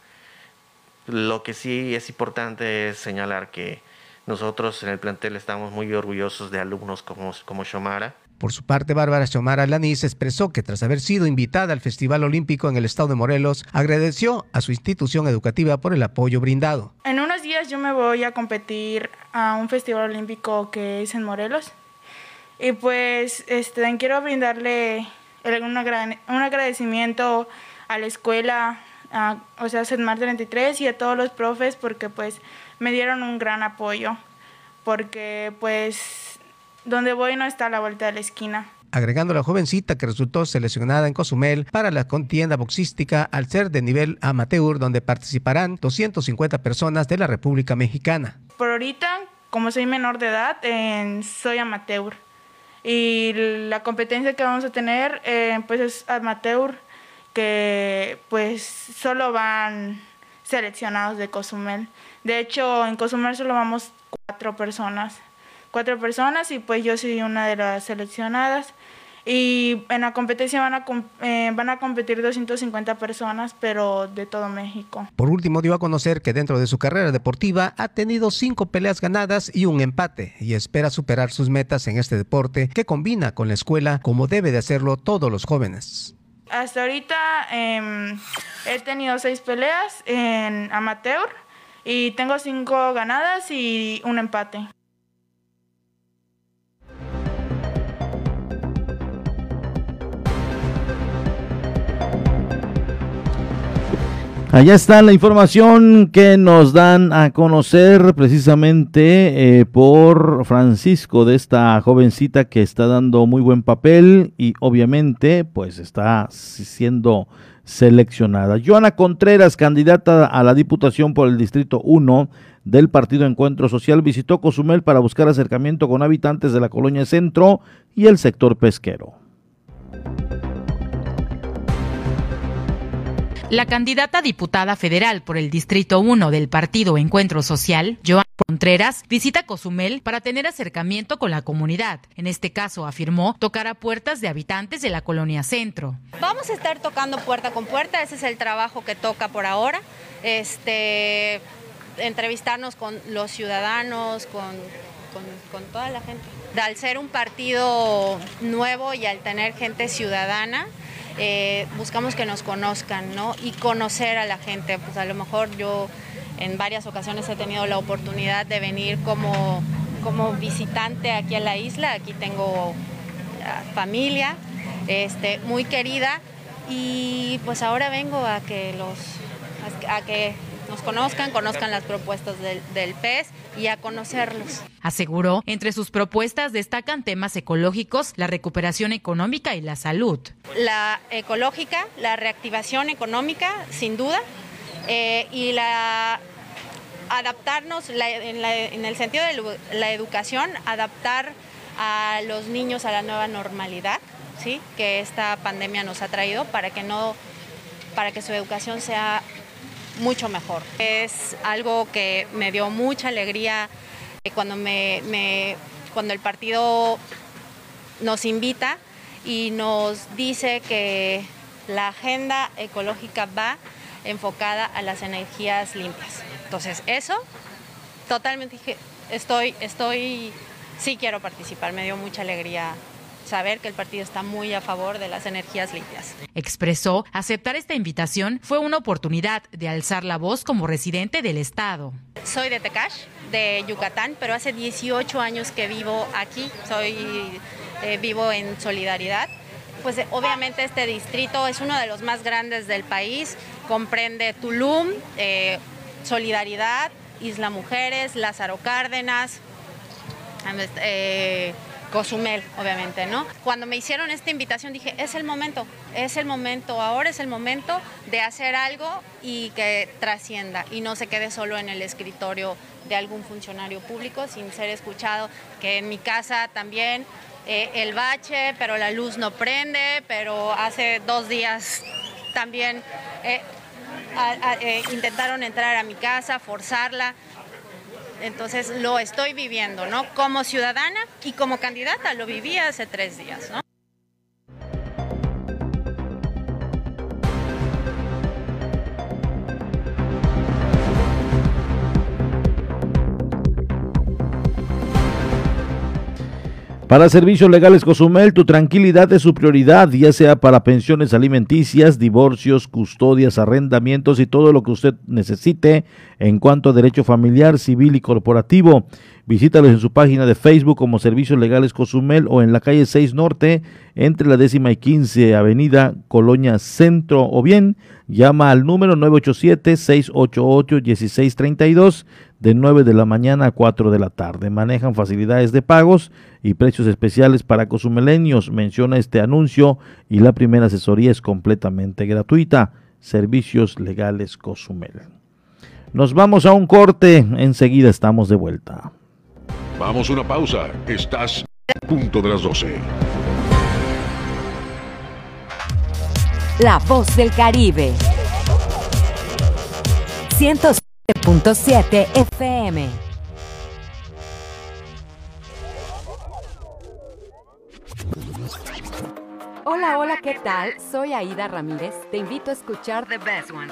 lo que sí es importante es señalar que nosotros en el plantel estamos muy orgullosos de alumnos como, como Shomara. Por su parte, Bárbara Xiomara Lanís expresó que tras haber sido invitada al Festival Olímpico en el estado de Morelos, agradeció a su institución educativa por el apoyo brindado. En unos días yo me voy a competir a un festival olímpico que es en Morelos. Y pues este, quiero brindarle un, agradecimiento a la escuela, a, o sea, CEDMAR 33 y a todos los profes porque pues me dieron un gran apoyo. Porque pues donde voy no está a la vuelta de la esquina. Agregando a la jovencita que resultó seleccionada en Cozumel para la contienda boxística al ser de nivel amateur, donde participarán 250 personas de la República Mexicana. Por ahorita, como soy menor de edad, soy amateur. Y la competencia que vamos a tener, eh, pues es amateur, que pues solo van seleccionados de Cozumel. De hecho, en Cozumel solo vamos cuatro personas cuatro personas y pues yo soy una de las seleccionadas. Y en la competencia van a, eh, van a competir 250 personas, pero de todo México. Por último, dio a conocer que dentro de su carrera deportiva ha tenido cinco peleas ganadas y un empate, y espera superar sus metas en este deporte que combina con la escuela como debe de hacerlo todos los jóvenes. Hasta ahorita em, he tenido seis peleas en amateur y tengo cinco ganadas y un empate. Allá está la información que nos dan a conocer precisamente eh, por Francisco de esta jovencita que está dando muy buen papel y obviamente pues está siendo seleccionada. Joana Contreras, candidata a la Diputación por el Distrito 1 del Partido Encuentro Social, visitó Cozumel para buscar acercamiento con habitantes de la colonia Centro y el sector pesquero. La candidata diputada federal por el Distrito 1 del Partido Encuentro Social, Joan Contreras, visita Cozumel para tener acercamiento con la comunidad. En este caso, afirmó, tocará puertas de habitantes de la colonia Centro. Vamos a estar tocando puerta con puerta, ese es el trabajo que toca por ahora. Este, entrevistarnos con los ciudadanos, con, con toda la gente. Al ser un partido nuevo y al tener gente ciudadana, eh, buscamos que nos conozcan, ¿no? Y conocer a la gente. Pues a lo mejor yo en varias ocasiones he tenido la oportunidad de venir como, como visitante aquí a la isla. Aquí tengo familia este, muy querida y pues ahora vengo a que los a que nos conozcan, conozcan las propuestas del, del PES y a conocerlos. Aseguró, entre sus propuestas destacan temas ecológicos, la recuperación económica y la salud. La ecológica, la reactivación económica, sin duda, eh, y la adaptarnos en, el sentido de la educación, adaptar a los niños a la nueva normalidad, ¿sí? que esta pandemia nos ha traído para que no para que su educación sea mucho mejor. Es algo que me dio mucha alegría cuando, me, cuando el partido nos invita y nos dice que la agenda ecológica va enfocada a las energías limpias. Entonces, eso totalmente estoy, estoy, sí quiero participar, me dio mucha alegría saber que el partido está muy a favor de las energías limpias. Expresó, aceptar esta invitación fue una oportunidad de alzar la voz como residente del Estado. Soy de Tecash, de Yucatán, pero hace 18 años que vivo aquí, soy, eh, vivo en Solidaridad pues eh, obviamente este distrito es uno de los más grandes del país, comprende Tulum, eh, Solidaridad, Isla Mujeres, Lázaro Cárdenas, eh, Cozumel, obviamente, ¿no? Cuando me hicieron esta invitación dije, es el momento, es el momento, ahora es el momento de hacer algo y que trascienda y no se quede solo en el escritorio de algún funcionario público sin ser escuchado, que en mi casa también eh, el bache, pero la luz no prende, pero hace dos días también eh, eh, intentaron entrar a mi casa, forzarla. Entonces lo estoy viviendo, ¿no? Como ciudadana y como candidata, lo viví hace tres días, ¿no? Para Servicios Legales Cozumel, tu tranquilidad es su prioridad, ya sea para pensiones alimenticias, divorcios, custodias, arrendamientos y todo lo que usted necesite en cuanto a derecho familiar, civil y corporativo. Visítalos en su página de Facebook como Servicios Legales Cozumel o en la calle 6 Norte, entre la décima y 15 Avenida Colonia Centro, o bien llama al número 987-688-1632 de 9 de la mañana a 4 de la tarde. Manejan facilidades de pagos y precios especiales para cozumeleños. Menciona este anuncio y la primera asesoría es completamente gratuita. Servicios Legales Cozumel. Nos vamos a un corte, enseguida estamos de vuelta. Vamos a una pausa. Estás a punto de las 12. La voz del Caribe. 107.7 FM. Hola, hola, ¿qué tal? Soy Aida Ramírez. Te invito a escuchar The Best Ones.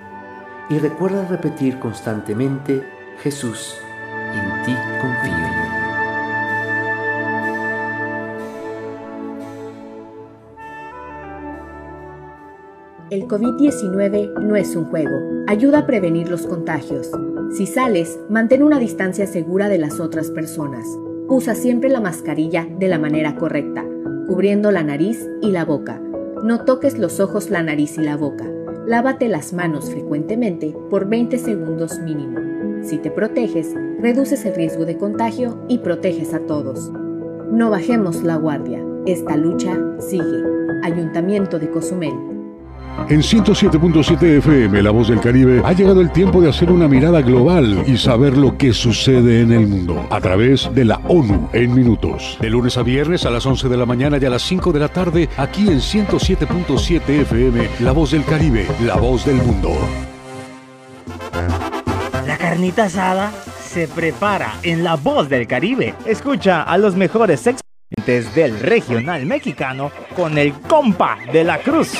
Y recuerda repetir constantemente, Jesús, en ti confío. El COVID-19 no es un juego. Ayuda a prevenir los contagios. Si sales, mantén una distancia segura de las otras personas. Usa siempre la mascarilla de la manera correcta, cubriendo la nariz y la boca. No toques los ojos, la nariz y la boca. Lávate las manos frecuentemente por 20 segundos mínimo. Si te proteges, reduces el riesgo de contagio y proteges a todos. No bajemos la guardia. Esta lucha sigue. Ayuntamiento de Cozumel. En 107.7 FM, La Voz del Caribe, ha llegado el tiempo de hacer una mirada global y saber lo que sucede en el mundo a través de la ONU en minutos. De lunes a viernes a las 11 de la mañana y a las 5 de la tarde, aquí en 107.7 FM, La Voz del Caribe, La Voz del Mundo. La carnita asada se prepara en La Voz del Caribe. Escucha a los mejores exponentes del regional mexicano con el compa de la cruz.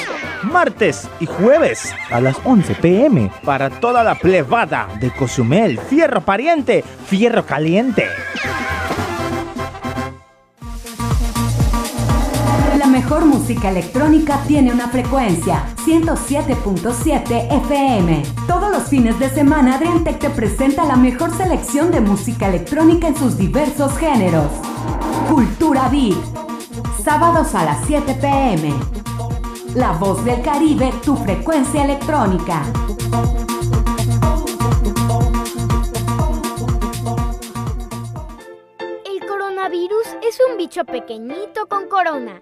Martes y jueves a las 11 pm para toda la plebada de Cozumel. Fierro pariente, fierro caliente. La mejor música electrónica tiene una frecuencia 107.7 FM. Todos los fines de semana Adriantec te presenta la mejor selección de música electrónica en sus diversos géneros. Cultura Beat. Sábados a las 7 pm. La voz del Caribe, tu frecuencia electrónica. El coronavirus es un bicho pequeñito con corona.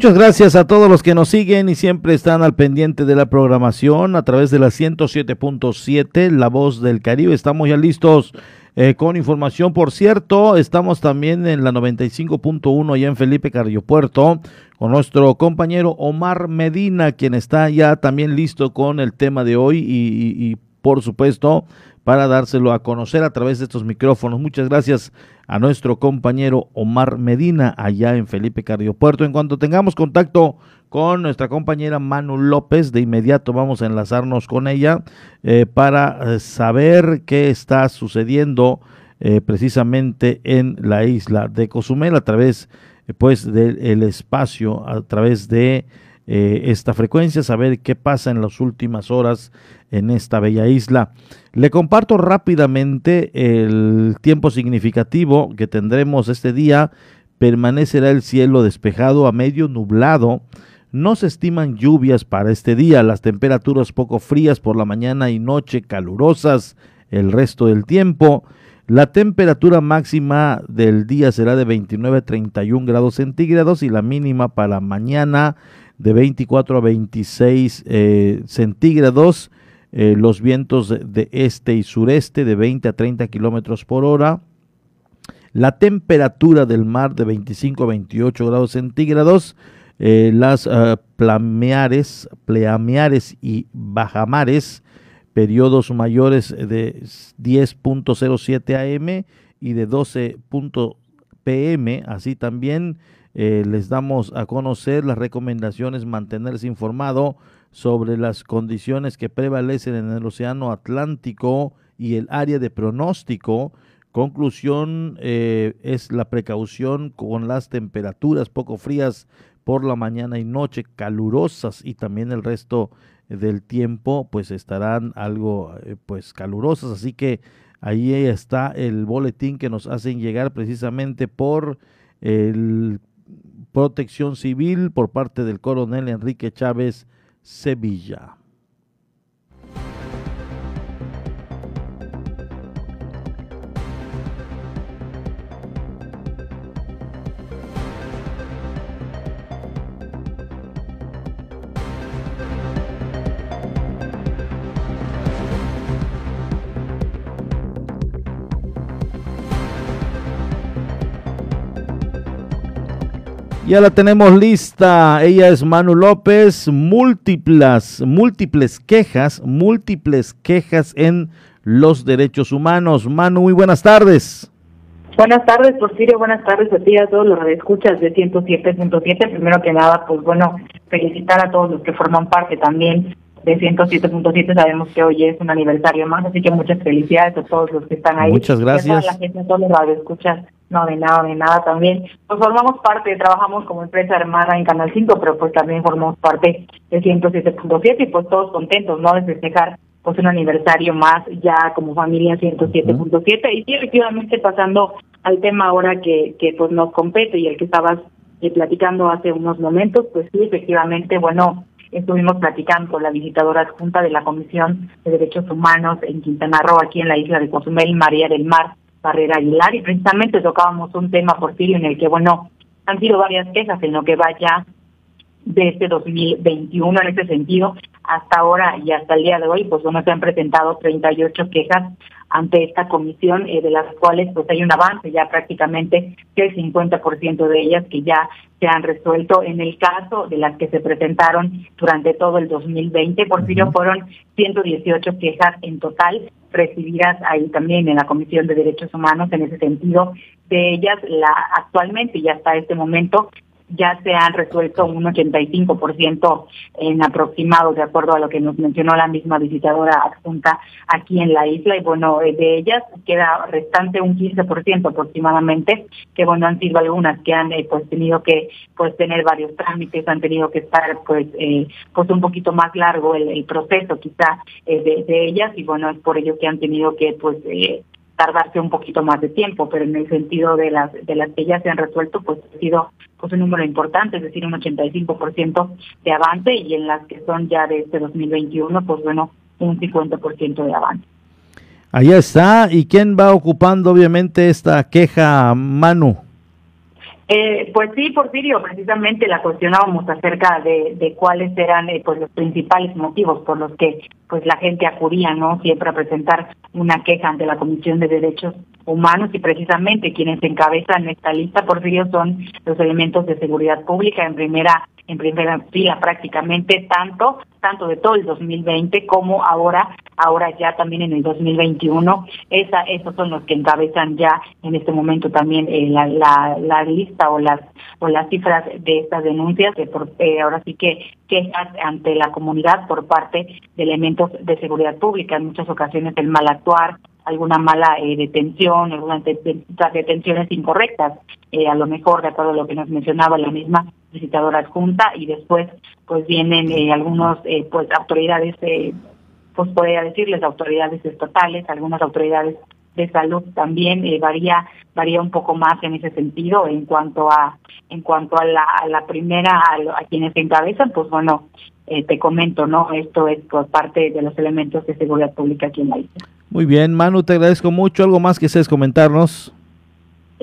Muchas gracias a todos los que nos siguen y siempre están al pendiente de la programación a través de la 107.7, La Voz del Caribe. Estamos ya listos eh, con información. Por cierto, estamos también en la 95.1 allá en Felipe Carriopuerto con nuestro compañero Omar Medina, quien está ya también listo con el tema de hoy y por supuesto para dárselo a conocer a través de estos micrófonos. Muchas gracias a nuestro compañero Omar Medina allá en Felipe Cardiopuerto. En cuanto tengamos contacto con nuestra compañera Manu López, de inmediato vamos a enlazarnos con ella eh, para eh, saber qué está sucediendo eh, precisamente en la isla de Cozumel a través pues del espacio, a través de esta frecuencia, saber qué pasa en las últimas horas en esta bella isla. Le comparto rápidamente el tiempo significativo que tendremos este día. Permanecerá el cielo despejado a medio nublado. No se estiman lluvias para este día. Las temperaturas poco frías por la mañana y noche, calurosas el resto del tiempo. La temperatura máxima del día será de 29 a 31 grados centígrados y la mínima para mañana de 24 a 26 eh, centígrados eh, los vientos de, este y sureste de 20 a 30 kilómetros por hora, la temperatura del mar de 25 a 28 grados centígrados, eh, las uh, plameares, pleameares y bajamares, periodos mayores de 10.07 am y de 12. pm, así también eh, les damos a conocer las recomendaciones, mantenerse informado sobre las condiciones que prevalecen en el Océano Atlántico y el área de pronóstico. Conclusión eh, es la precaución con las temperaturas poco frías por la mañana y noche, calurosas y también el resto del tiempo pues estarán algo eh, pues calurosas, así que ahí está el boletín que nos hacen llegar precisamente por el Protección Civil por parte del coronel Enrique Chávez Sevilla. Ya la tenemos lista. Ella es Manu López. Múltiples, múltiples quejas, múltiples quejas en los derechos humanos. Manu, muy buenas tardes. Buenas tardes, Porfirio. Buenas tardes a ti a todos los escuchas de 107.7. Primero que nada, pues bueno, felicitar a todos los que forman parte también de 107.7. Sabemos que hoy es un aniversario más, así que muchas felicidades a todos los que están ahí. Muchas gracias. a la gente, a todos los radioescuchas no, de nada, de nada también. Pues formamos parte, trabajamos como empresa hermana en Canal 5, pero pues también formamos parte de 107.7 y pues todos contentos, ¿no? De festejar pues un aniversario más ya como familia 107.7 y sí, efectivamente pasando al tema ahora que, que pues nos compete y el que estabas eh, platicando hace unos momentos, pues sí, efectivamente, bueno, estuvimos platicando con la visitadora adjunta de la Comisión de Derechos Humanos en Quintana Roo, aquí en la isla de Cozumel, María del Mar, Barrera Aguilar y precisamente tocábamos un tema, Porfirio, en el que, bueno, han sido varias quejas en lo que vaya de este 2021 en ese sentido. Hasta ahora y hasta el día de hoy, pues bueno, se han presentado 38 quejas ante esta comisión, eh, de las cuales pues hay un avance ya prácticamente que el 50% de ellas que ya se han resuelto. En el caso de las que se presentaron durante todo el 2020, por Porfirio, fueron 118 quejas en total recibidas ahí también en la Comisión de Derechos Humanos en ese sentido. De ellas, la actualmente y hasta este momento ya se han resuelto un 85% en aproximado, de acuerdo a lo que nos mencionó la misma visitadora adjunta aquí en la isla. Y bueno, eh, de ellas queda restante un 15% aproximadamente, que bueno, han sido algunas que han eh, pues tenido que pues tener varios trámites, han tenido que estar pues eh, pues un poquito más largo el, proceso quizá de, de, ellas y bueno, es por ello que han tenido que pues tardarse un poquito más de tiempo, pero en el sentido de las de las que ya se han resuelto, pues ha sido pues un número importante, es decir, un 85% de avance y en las que son ya de este 2021, pues bueno, un 50% de avance. Ahí está. ¿Y quién va ocupando obviamente esta queja, Manu? Eh, pues sí, Porfirio, precisamente la cuestionábamos acerca de, de cuáles eran eh, pues los principales motivos por los que pues la gente acudía, ¿no? Siempre a presentar una queja ante la Comisión de Derechos Humanos y precisamente quienes encabezan esta lista, Porfirio, son los elementos de seguridad pública en primera en primera fila prácticamente tanto tanto de todo el 2020 como ahora ahora ya también en el 2021 esa esos son los que encabezan ya en este momento también eh, la, la, lista o las o las cifras de estas denuncias que por, eh, ahora sí que quejas ante la comunidad por parte de elementos de seguridad pública. En muchas ocasiones el mal actuar alguna mala eh, detención, algunas detenciones incorrectas, eh, a lo mejor de acuerdo a lo que nos mencionaba la misma visitadora adjunta, y después pues vienen eh, algunos pues autoridades, pues podría decirles autoridades estatales, algunas autoridades de salud también varía varía un poco más en ese sentido en cuanto a en cuanto a la, a la primera a, a quienes encabezan pues bueno te comento no esto es por parte de los elementos de seguridad pública aquí en la isla muy bien, Manu, te agradezco mucho. ¿Algo más que seas comentarnos?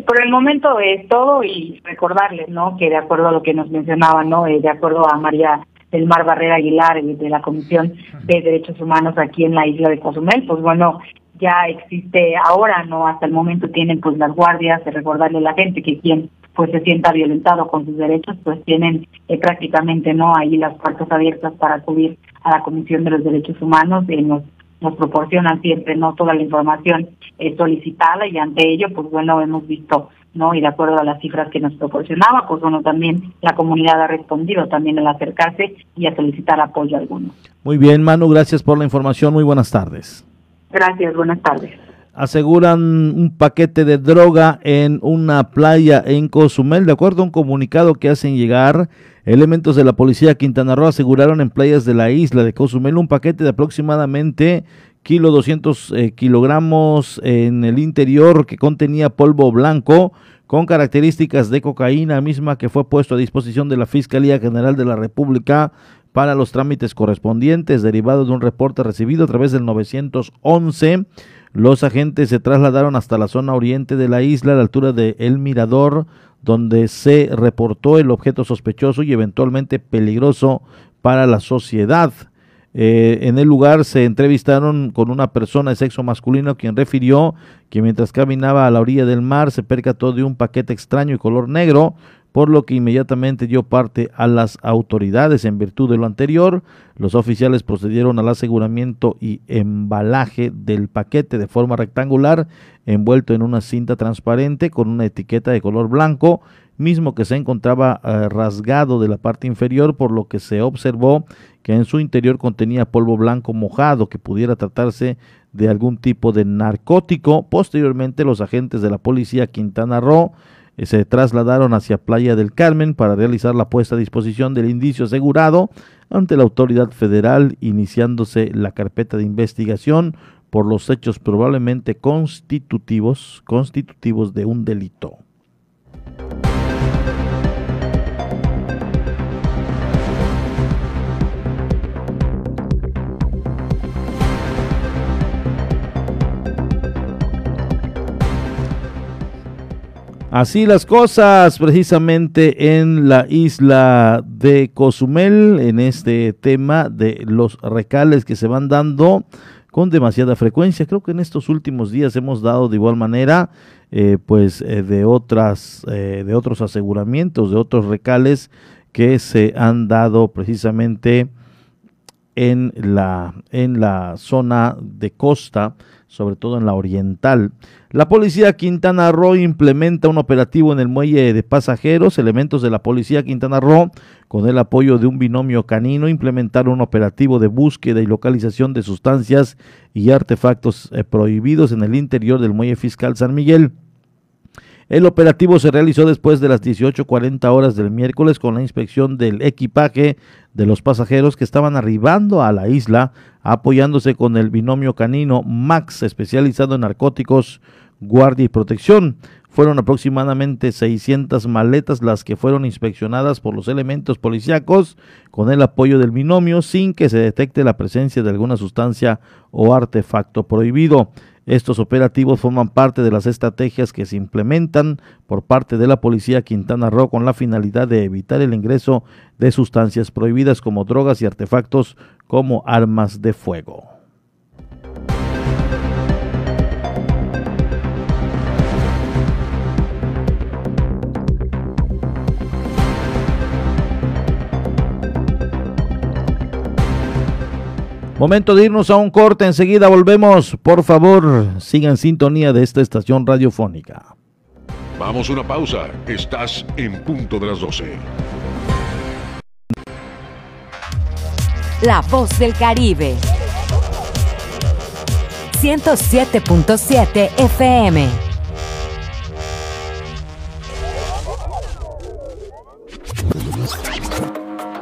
Por el momento es todo y recordarles, ¿no? Que de acuerdo a lo que nos mencionaba, ¿no? Eh, de acuerdo a María del Mar Barrera Aguilar eh, de la Comisión de Derechos Humanos aquí en la isla de Cozumel, pues bueno, ya existe ahora, ¿no? Hasta el momento tienen pues las guardias, de recordarle a la gente que quien pues se sienta violentado con sus derechos, pues tienen eh, prácticamente, ¿no? Ahí las puertas abiertas para acudir a la Comisión de los Derechos Humanos en los nos proporcionan siempre no toda la información eh, solicitada y ante ello pues bueno hemos visto no y de acuerdo a las cifras que nos proporcionaba pues bueno también la comunidad ha respondido también al acercarse y a solicitar apoyo alguno. Muy bien Manu gracias por la información. Muy buenas tardes. Gracias buenas tardes aseguran un paquete de droga en una playa en Cozumel. De acuerdo a un comunicado que hacen llegar, elementos de la policía Quintana Roo aseguraron en playas de la isla de Cozumel un paquete de aproximadamente kilo 200 eh, kilogramos en el interior que contenía polvo blanco con características de cocaína misma que fue puesto a disposición de la Fiscalía General de la República para los trámites correspondientes derivado de un reporte recibido a través del 911 los agentes se trasladaron hasta la zona oriente de la isla, a la altura de El Mirador, donde se reportó el objeto sospechoso y eventualmente peligroso para la sociedad. Eh, en el lugar se entrevistaron con una persona de sexo masculino quien refirió que mientras caminaba a la orilla del mar se percató de un paquete extraño y color negro por lo que inmediatamente dio parte a las autoridades. En virtud de lo anterior, los oficiales procedieron al aseguramiento y embalaje del paquete de forma rectangular, envuelto en una cinta transparente con una etiqueta de color blanco, mismo que se encontraba eh, rasgado de la parte inferior, por lo que se observó que en su interior contenía polvo blanco mojado, que pudiera tratarse de algún tipo de narcótico. Posteriormente, los agentes de la policía Quintana Roo se trasladaron hacia Playa del Carmen para realizar la puesta a disposición del indicio asegurado ante la autoridad federal, iniciándose la carpeta de investigación por los hechos probablemente constitutivos, constitutivos de un delito. Así las cosas, precisamente en la isla de Cozumel, en este tema de los recales que se van dando con demasiada frecuencia. Creo que en estos últimos días hemos dado de igual manera, eh, pues, eh, de otras, eh, de otros aseguramientos, de otros recales que se han dado precisamente en la, en la zona de costa sobre todo en la oriental. La policía Quintana Roo implementa un operativo en el muelle de pasajeros. Elementos de la policía Quintana Roo, con el apoyo de un binomio canino, implementaron un operativo de búsqueda y localización de sustancias y artefactos eh, prohibidos en el interior del muelle fiscal San Miguel. El operativo se realizó después de las 18.40 horas del miércoles con la inspección del equipaje de los pasajeros que estaban arribando a la isla, apoyándose con el binomio canino Max, especializado en narcóticos, guardia y protección. Fueron aproximadamente 600 maletas las que fueron inspeccionadas por los elementos policíacos con el apoyo del binomio sin que se detecte la presencia de alguna sustancia o artefacto prohibido. Estos operativos forman parte de las estrategias que se implementan por parte de la Policía Quintana Roo con la finalidad de evitar el ingreso de sustancias prohibidas como drogas y artefactos como armas de fuego. Momento de irnos a un corte, enseguida volvemos. Por favor, sigan sintonía de esta estación radiofónica. Vamos a una pausa. Estás en punto de las 12. La voz del Caribe. 107.7 FM.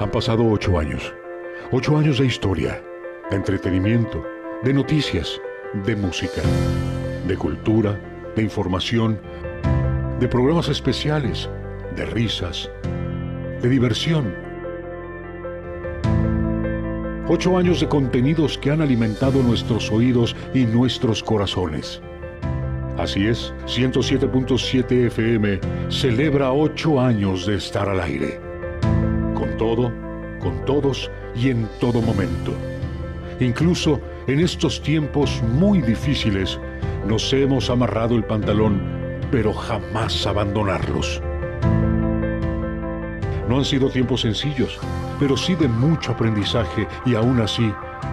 Han pasado ocho años. Ocho años de historia, de entretenimiento, de noticias, de música, de cultura, de información, de programas especiales, de risas, de diversión. Ocho años de contenidos que han alimentado nuestros oídos y nuestros corazones. Así es, 107.7 FM celebra ocho años de estar al aire con todo, con todos y en todo momento. Incluso en estos tiempos muy difíciles nos hemos amarrado el pantalón, pero jamás abandonarlos. No han sido tiempos sencillos, pero sí de mucho aprendizaje y aún así,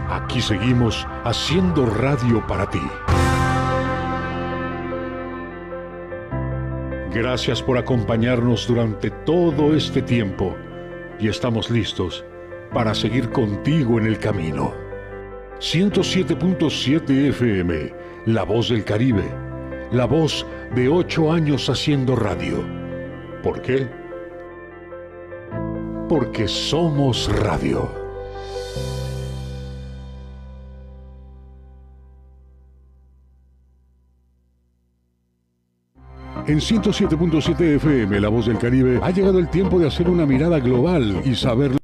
aquí seguimos haciendo radio para ti. Gracias por acompañarnos durante todo este tiempo y estamos listos para seguir contigo en el camino. 107.7 FM, La Voz del Caribe, la voz de ocho años haciendo radio. ¿Por qué? Porque somos radio. En 107.7 FM, La Voz del Caribe, ha llegado el tiempo de hacer una mirada global y saberlo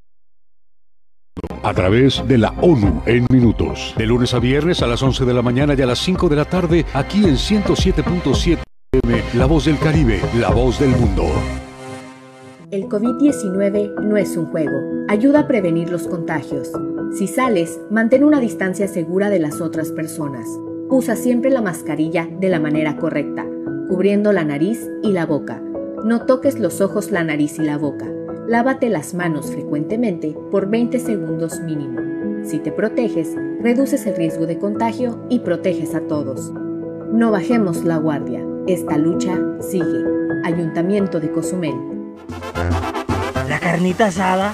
a través de la ONU en minutos. De lunes a viernes a las 11 de la mañana y a las 5 de la tarde, aquí en 107.7 FM, La Voz del Caribe, la voz del mundo. El COVID-19 no es un juego. Ayuda a prevenir los contagios. Si sales, mantén una distancia segura de las otras personas. Usa siempre la mascarilla de la manera correcta cubriendo la nariz y la boca. No toques los ojos, la nariz y la boca. Lávate las manos frecuentemente por 20 segundos mínimo. Si te proteges, reduces el riesgo de contagio y proteges a todos. No bajemos la guardia. Esta lucha sigue. Ayuntamiento de Cozumel. La carnita asada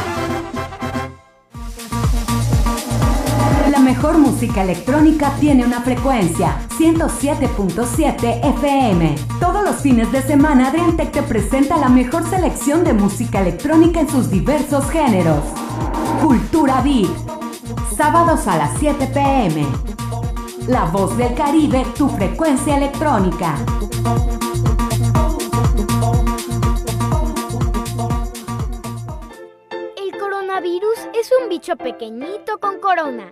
Mejor música electrónica tiene una frecuencia 107.7 FM. Todos los fines de semana Adriantec te presenta la mejor selección de música electrónica en sus diversos géneros. Cultura Beat. Sábados a las 7 pm. La voz del Caribe, tu frecuencia electrónica. El coronavirus es un bicho pequeñito con corona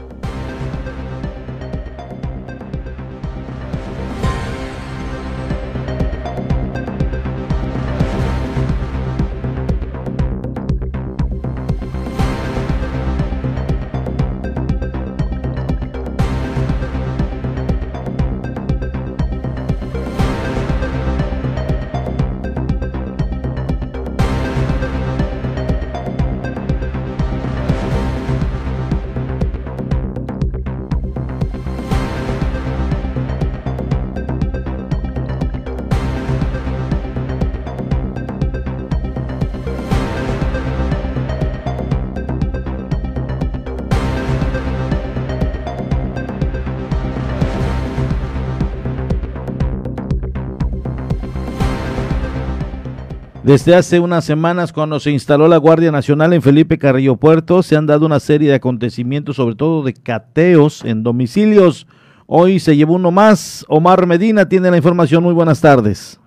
Desde hace unas semanas, cuando se instaló la Guardia Nacional en Felipe Carrillo Puerto, se han dado una serie de acontecimientos, sobre todo de cateos en domicilios. Hoy se llevó uno más. Omar Medina tiene la información. Muy buenas tardes.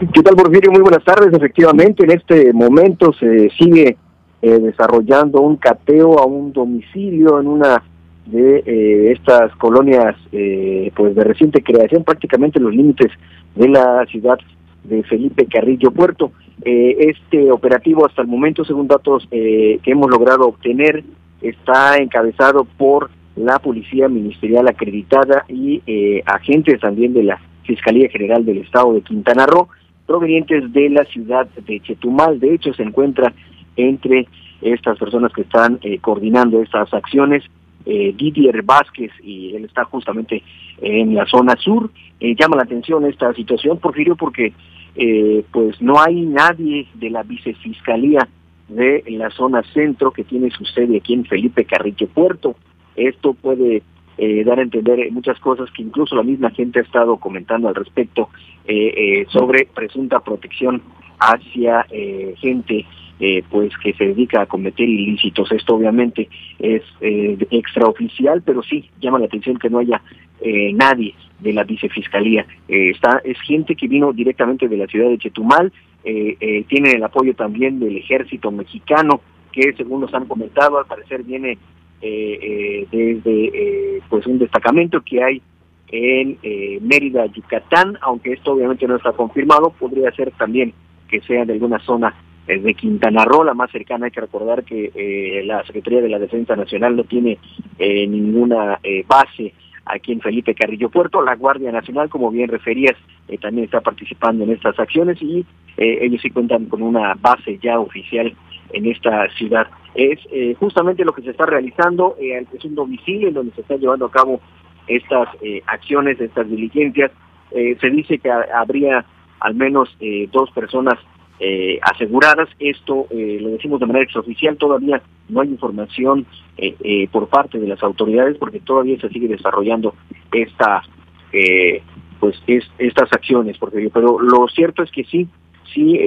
¿Qué tal, Porfirio? Muy buenas tardes. Efectivamente, en este momento se sigue eh, desarrollando un cateo a un domicilio en una de eh, estas colonias eh, pues de reciente creación, prácticamente en los límites de la ciudad de Felipe Carrillo Puerto. Eh, este operativo hasta el momento, según datos eh, que hemos logrado obtener, está encabezado por la Policía Ministerial acreditada y eh, agentes también de la Fiscalía General del Estado de Quintana Roo, provenientes de la ciudad de Chetumal. De hecho, se encuentra entre estas personas que están coordinando estas acciones Didier Vázquez y él está justamente en la zona sur. llama la atención esta situación, Porfirio, porque eh, pues no hay nadie de la vicefiscalía de la zona centro que tiene su sede aquí en Felipe Carrique Puerto. Esto puede eh, dar a entender muchas cosas que incluso la misma gente ha estado comentando al respecto eh, sobre presunta protección hacia gente pues que se dedica a cometer ilícitos. Esto obviamente es extraoficial, pero sí llama la atención que no haya nadie de la vicefiscalía. Eh, está, es gente que vino directamente de la ciudad de Chetumal, eh, eh, tiene el apoyo también del ejército mexicano, que según nos han comentado, al parecer viene desde pues un destacamento que hay en Mérida, Yucatán, aunque esto obviamente no está confirmado, podría ser también que sea de alguna zona de Quintana Roo, la más cercana. Hay que recordar que la Secretaría de la Defensa Nacional no tiene ninguna base aquí en Felipe Carrillo Puerto. La Guardia Nacional, como bien referías, eh, también está participando en estas acciones y eh, ellos sí cuentan con una base ya oficial en esta ciudad. Es eh, justamente lo que se está realizando, es un domicilio en donde se están llevando a cabo estas acciones, estas diligencias. se dice que habría al menos dos personas eh, aseguradas. Esto eh, lo decimos de manera extraoficial, todavía no hay información eh, eh, por parte de las autoridades porque todavía se sigue desarrollando esta pues es estas acciones, porque pero lo cierto es que sí, sí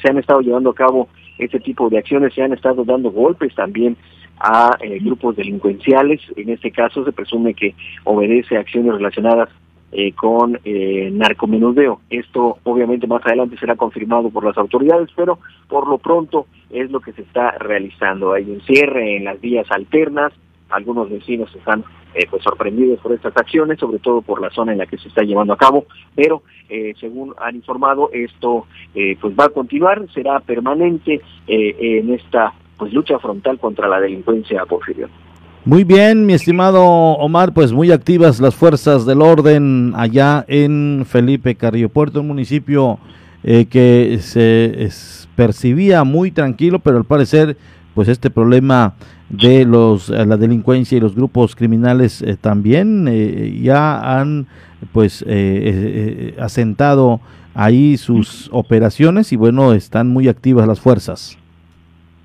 se han estado llevando a cabo este tipo de acciones, se han estado dando golpes también a grupos delincuenciales, en este caso se presume que obedece a acciones relacionadas eh, con eh, narcomenudeo. Esto obviamente más adelante será confirmado por las autoridades, pero por lo pronto es lo que se está realizando. Hay un cierre en las vías alternas, algunos vecinos están eh, pues sorprendidos por estas acciones, sobre todo por la zona en la que se está llevando a cabo, pero eh, según han informado esto pues va a continuar, será permanente en esta pues lucha frontal contra la delincuencia porfirio. Muy bien, mi estimado Omar, pues muy activas las fuerzas del orden allá en Felipe Carrillo Puerto, un municipio eh, que se es- percibía muy tranquilo, pero al parecer, pues este problema de los eh, la delincuencia y los grupos criminales eh, también ya han pues asentado ahí sus operaciones y bueno, están muy activas las fuerzas.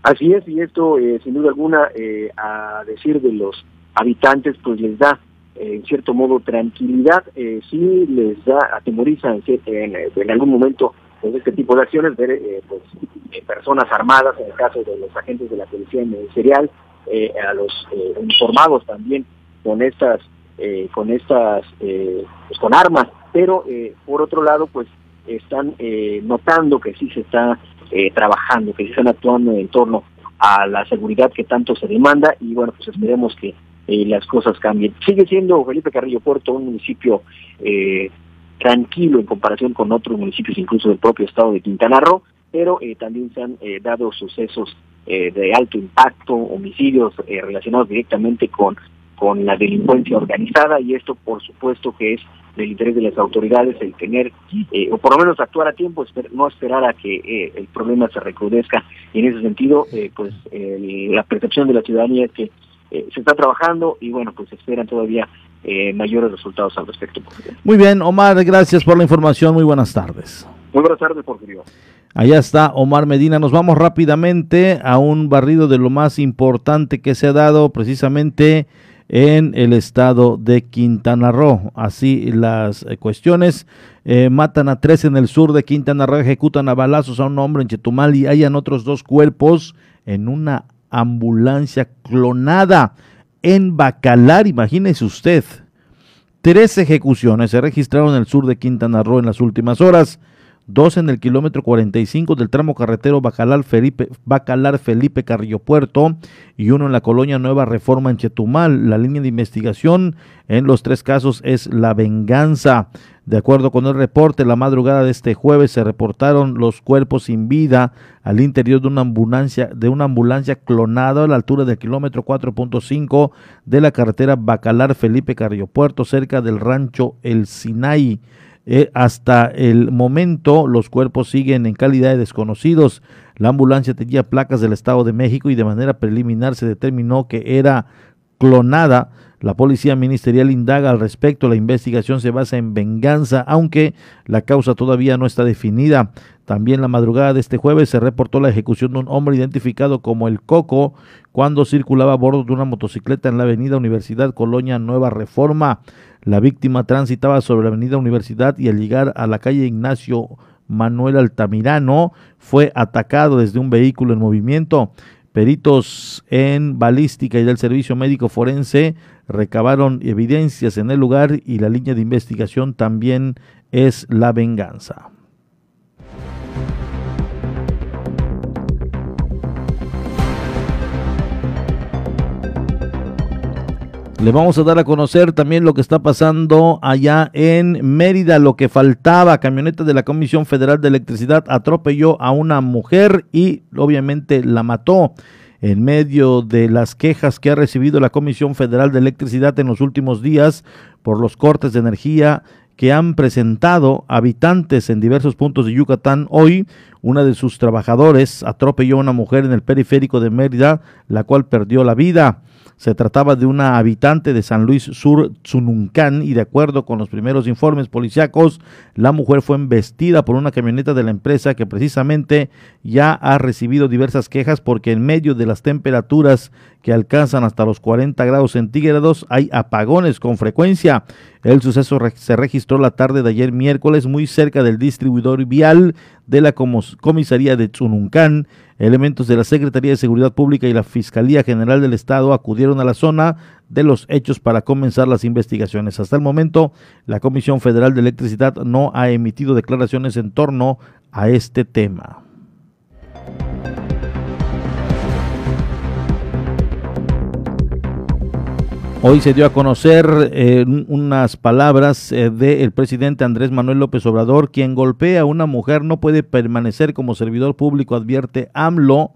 Así es, y esto eh, sin duda alguna, eh, a decir de los habitantes, pues les da eh, en cierto modo tranquilidad, eh, sí les da, atemoriza en, en, eh, en algún momento pues, este tipo de acciones, ver pues, personas armadas, en el caso de los agentes de la policía ministerial, a los uniformados también con estas, con estas, pues, con armas, pero por otro lado, pues están notando que sí se está eh, trabajando, que sí están actuando en torno a la seguridad que tanto se demanda y bueno, pues esperemos que eh, las cosas cambien. Sigue siendo Felipe Carrillo Puerto un municipio eh, tranquilo en comparación con otros municipios, incluso del propio estado de Quintana Roo, pero eh, también se han eh, dado sucesos eh, de alto impacto, homicidios relacionados directamente con, con la delincuencia organizada y esto por supuesto que es del interés de las autoridades el tener, eh, o por lo menos actuar a tiempo, esper- no esperar a que eh, el problema se recrudezca. Y en ese sentido, eh, pues la percepción de la ciudadanía es que eh, se está trabajando y bueno, pues esperan todavía eh, mayores resultados al respecto. Muy bien, Omar, gracias por la información, muy buenas tardes. Muy buenas tardes, Porfirio. Allá está Omar Medina. Nos vamos rápidamente a un barrido de lo más importante que se ha dado precisamente en el estado de Quintana Roo. Así las eh, cuestiones. Eh, matan a tres en el sur de Quintana Roo, ejecutan a balazos a un hombre en Chetumal y hayan otros dos cuerpos en una ambulancia clonada en Bacalar. Imagínese usted. Tres ejecuciones se registraron en el sur de Quintana Roo en las últimas horas dos en el kilómetro 45 del tramo carretero Bacalar Felipe, Bacalar Felipe Carrillo Puerto y uno en la colonia Nueva Reforma en Chetumal. La línea de investigación en los tres casos es la venganza. De acuerdo con el reporte, la madrugada de este jueves se reportaron los cuerpos sin vida al interior de una ambulancia, de una ambulancia clonada a la altura del kilómetro 4.5 de la carretera Bacalar Felipe Carrillo Puerto, cerca del rancho El Sinai. Eh, hasta el momento los cuerpos siguen en calidad de desconocidos. La ambulancia tenía placas del Estado de México y de manera preliminar se determinó que era clonada. La policía ministerial indaga al respecto. La investigación se basa en venganza, aunque la causa todavía no está definida. También la madrugada de este jueves se reportó la ejecución de un hombre identificado como el Coco cuando circulaba a bordo de una motocicleta en la avenida Universidad Colonia Nueva Reforma. La víctima transitaba sobre la avenida Universidad y al llegar a la calle Ignacio Manuel Altamirano fue atacado desde un vehículo en movimiento. Peritos en balística y del Servicio Médico Forense recabaron evidencias en el lugar y la línea de investigación también es la venganza. Le vamos a dar a conocer también lo que está pasando allá en Mérida, lo que faltaba. Camioneta de la Comisión Federal de Electricidad atropelló a una mujer y obviamente la mató. En medio de las quejas que ha recibido la Comisión Federal de Electricidad en los últimos días por los cortes de energía que han presentado habitantes en diversos puntos de Yucatán, hoy una de sus trabajadores atropelló a una mujer en el periférico de Mérida, la cual perdió la vida. Se trataba de una habitante de San Luis Sur, Tzununcán, y de acuerdo con los primeros informes policíacos, la mujer fue embestida por una camioneta de la empresa que precisamente ya ha recibido diversas quejas porque en medio de las temperaturas que alcanzan hasta los 40 grados centígrados hay apagones con frecuencia. El suceso se registró la tarde de ayer miércoles muy cerca del distribuidor vial de la comisaría de Tzununcán. Elementos de la Secretaría de Seguridad Pública y la Fiscalía General del Estado acudieron a la zona de los hechos para comenzar las investigaciones. Hasta el momento, la Comisión Federal de Electricidad no ha emitido declaraciones en torno a este tema. Hoy se dio a conocer eh, unas palabras eh, del presidente Andrés Manuel López Obrador, quien golpea a una mujer no puede permanecer como servidor público, advierte AMLO.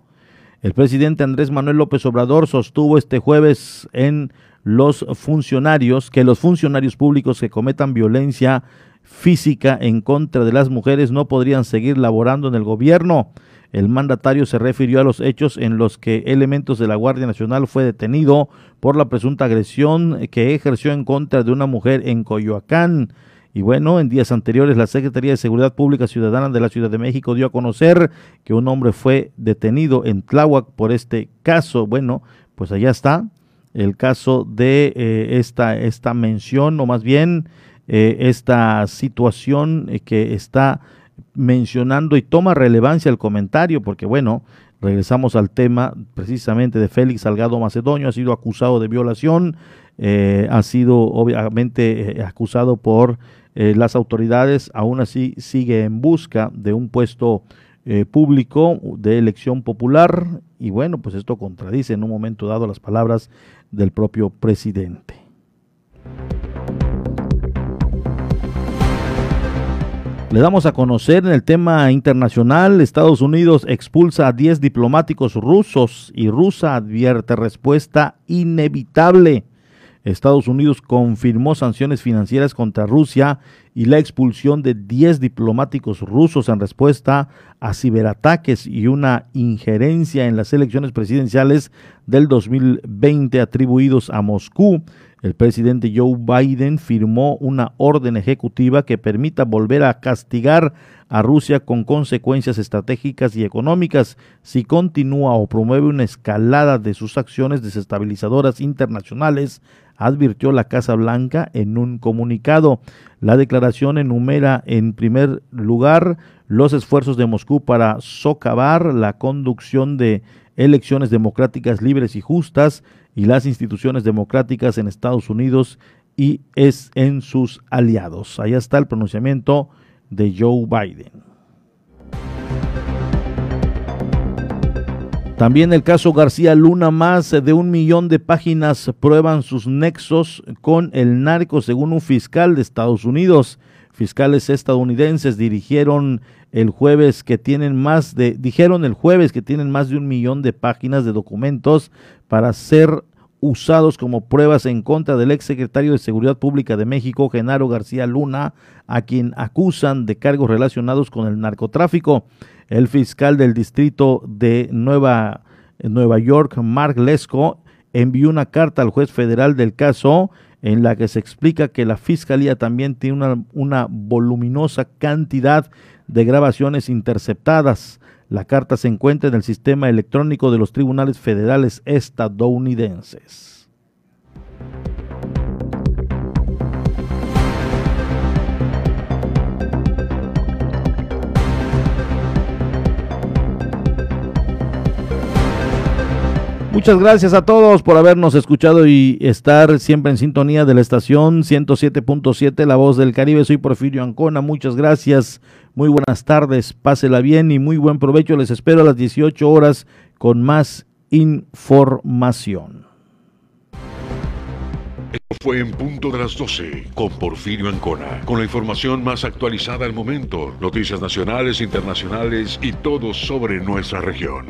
El presidente Andrés Manuel López Obrador sostuvo este jueves en los funcionarios que los funcionarios públicos que cometan violencia física en contra de las mujeres no podrían seguir laborando en el gobierno. El mandatario se refirió a los hechos en los que elementos de la Guardia Nacional fue detenido por la presunta agresión que ejerció en contra de una mujer en Coyoacán. Y bueno, en días anteriores la Secretaría de Seguridad Pública Ciudadana de la Ciudad de México dio a conocer que un hombre fue detenido en Tláhuac por este caso. Bueno, pues allá está el caso de eh, esta, esta mención, o más bien eh, esta situación eh, que está mencionando y toma relevancia el comentario, porque bueno, regresamos al tema precisamente de Félix Salgado Macedonio, ha sido acusado de violación, eh, ha sido obviamente eh, acusado por eh, las autoridades, aún así sigue en busca de un puesto público de elección popular y bueno, pues esto contradice en un momento dado las palabras del propio presidente. Le damos a conocer en el tema internacional, Estados Unidos expulsa a 10 diplomáticos rusos y Rusia advierte respuesta inevitable. Estados Unidos confirmó sanciones financieras contra Rusia y la expulsión de 10 diplomáticos rusos en respuesta a ciberataques y una injerencia en las elecciones presidenciales del 2020 atribuidos a Moscú. El presidente Joe Biden firmó una orden ejecutiva que permita volver a castigar a Rusia con consecuencias estratégicas y económicas si continúa o promueve una escalada de sus acciones desestabilizadoras internacionales, advirtió la Casa Blanca en un comunicado. La declaración enumera en primer lugar los esfuerzos de Moscú para socavar la conducción de elecciones democráticas libres y justas, y las instituciones democráticas en Estados Unidos y es en sus aliados. Allá está el pronunciamiento de Joe Biden. También el caso García Luna, más de un millón de páginas prueban sus nexos con el narco, según un fiscal de Estados Unidos. Fiscales estadounidenses dirigieron el jueves que tienen más de, dijeron el jueves que tienen más de un millón de páginas de documentos para ser usados como pruebas en contra del exsecretario de Seguridad Pública de México, Genaro García Luna, a quien acusan de cargos relacionados con el narcotráfico. El fiscal del distrito de Nueva, York, Mark Lesko, envió una carta al juez federal del caso en la que se explica que la fiscalía también tiene una voluminosa cantidad de grabaciones interceptadas. La carta se encuentra en el sistema electrónico de los tribunales federales estadounidenses. Muchas gracias a todos por habernos escuchado y estar siempre en sintonía de la estación 107.7 La Voz del Caribe. Soy Porfirio Ancona. Muchas gracias. Muy buenas tardes. Pásela bien y muy buen provecho. Les espero a las 18 horas con más información. Esto fue en punto de las 12 con Porfirio Ancona, con la información más actualizada al momento, noticias nacionales, internacionales y todo sobre nuestra región.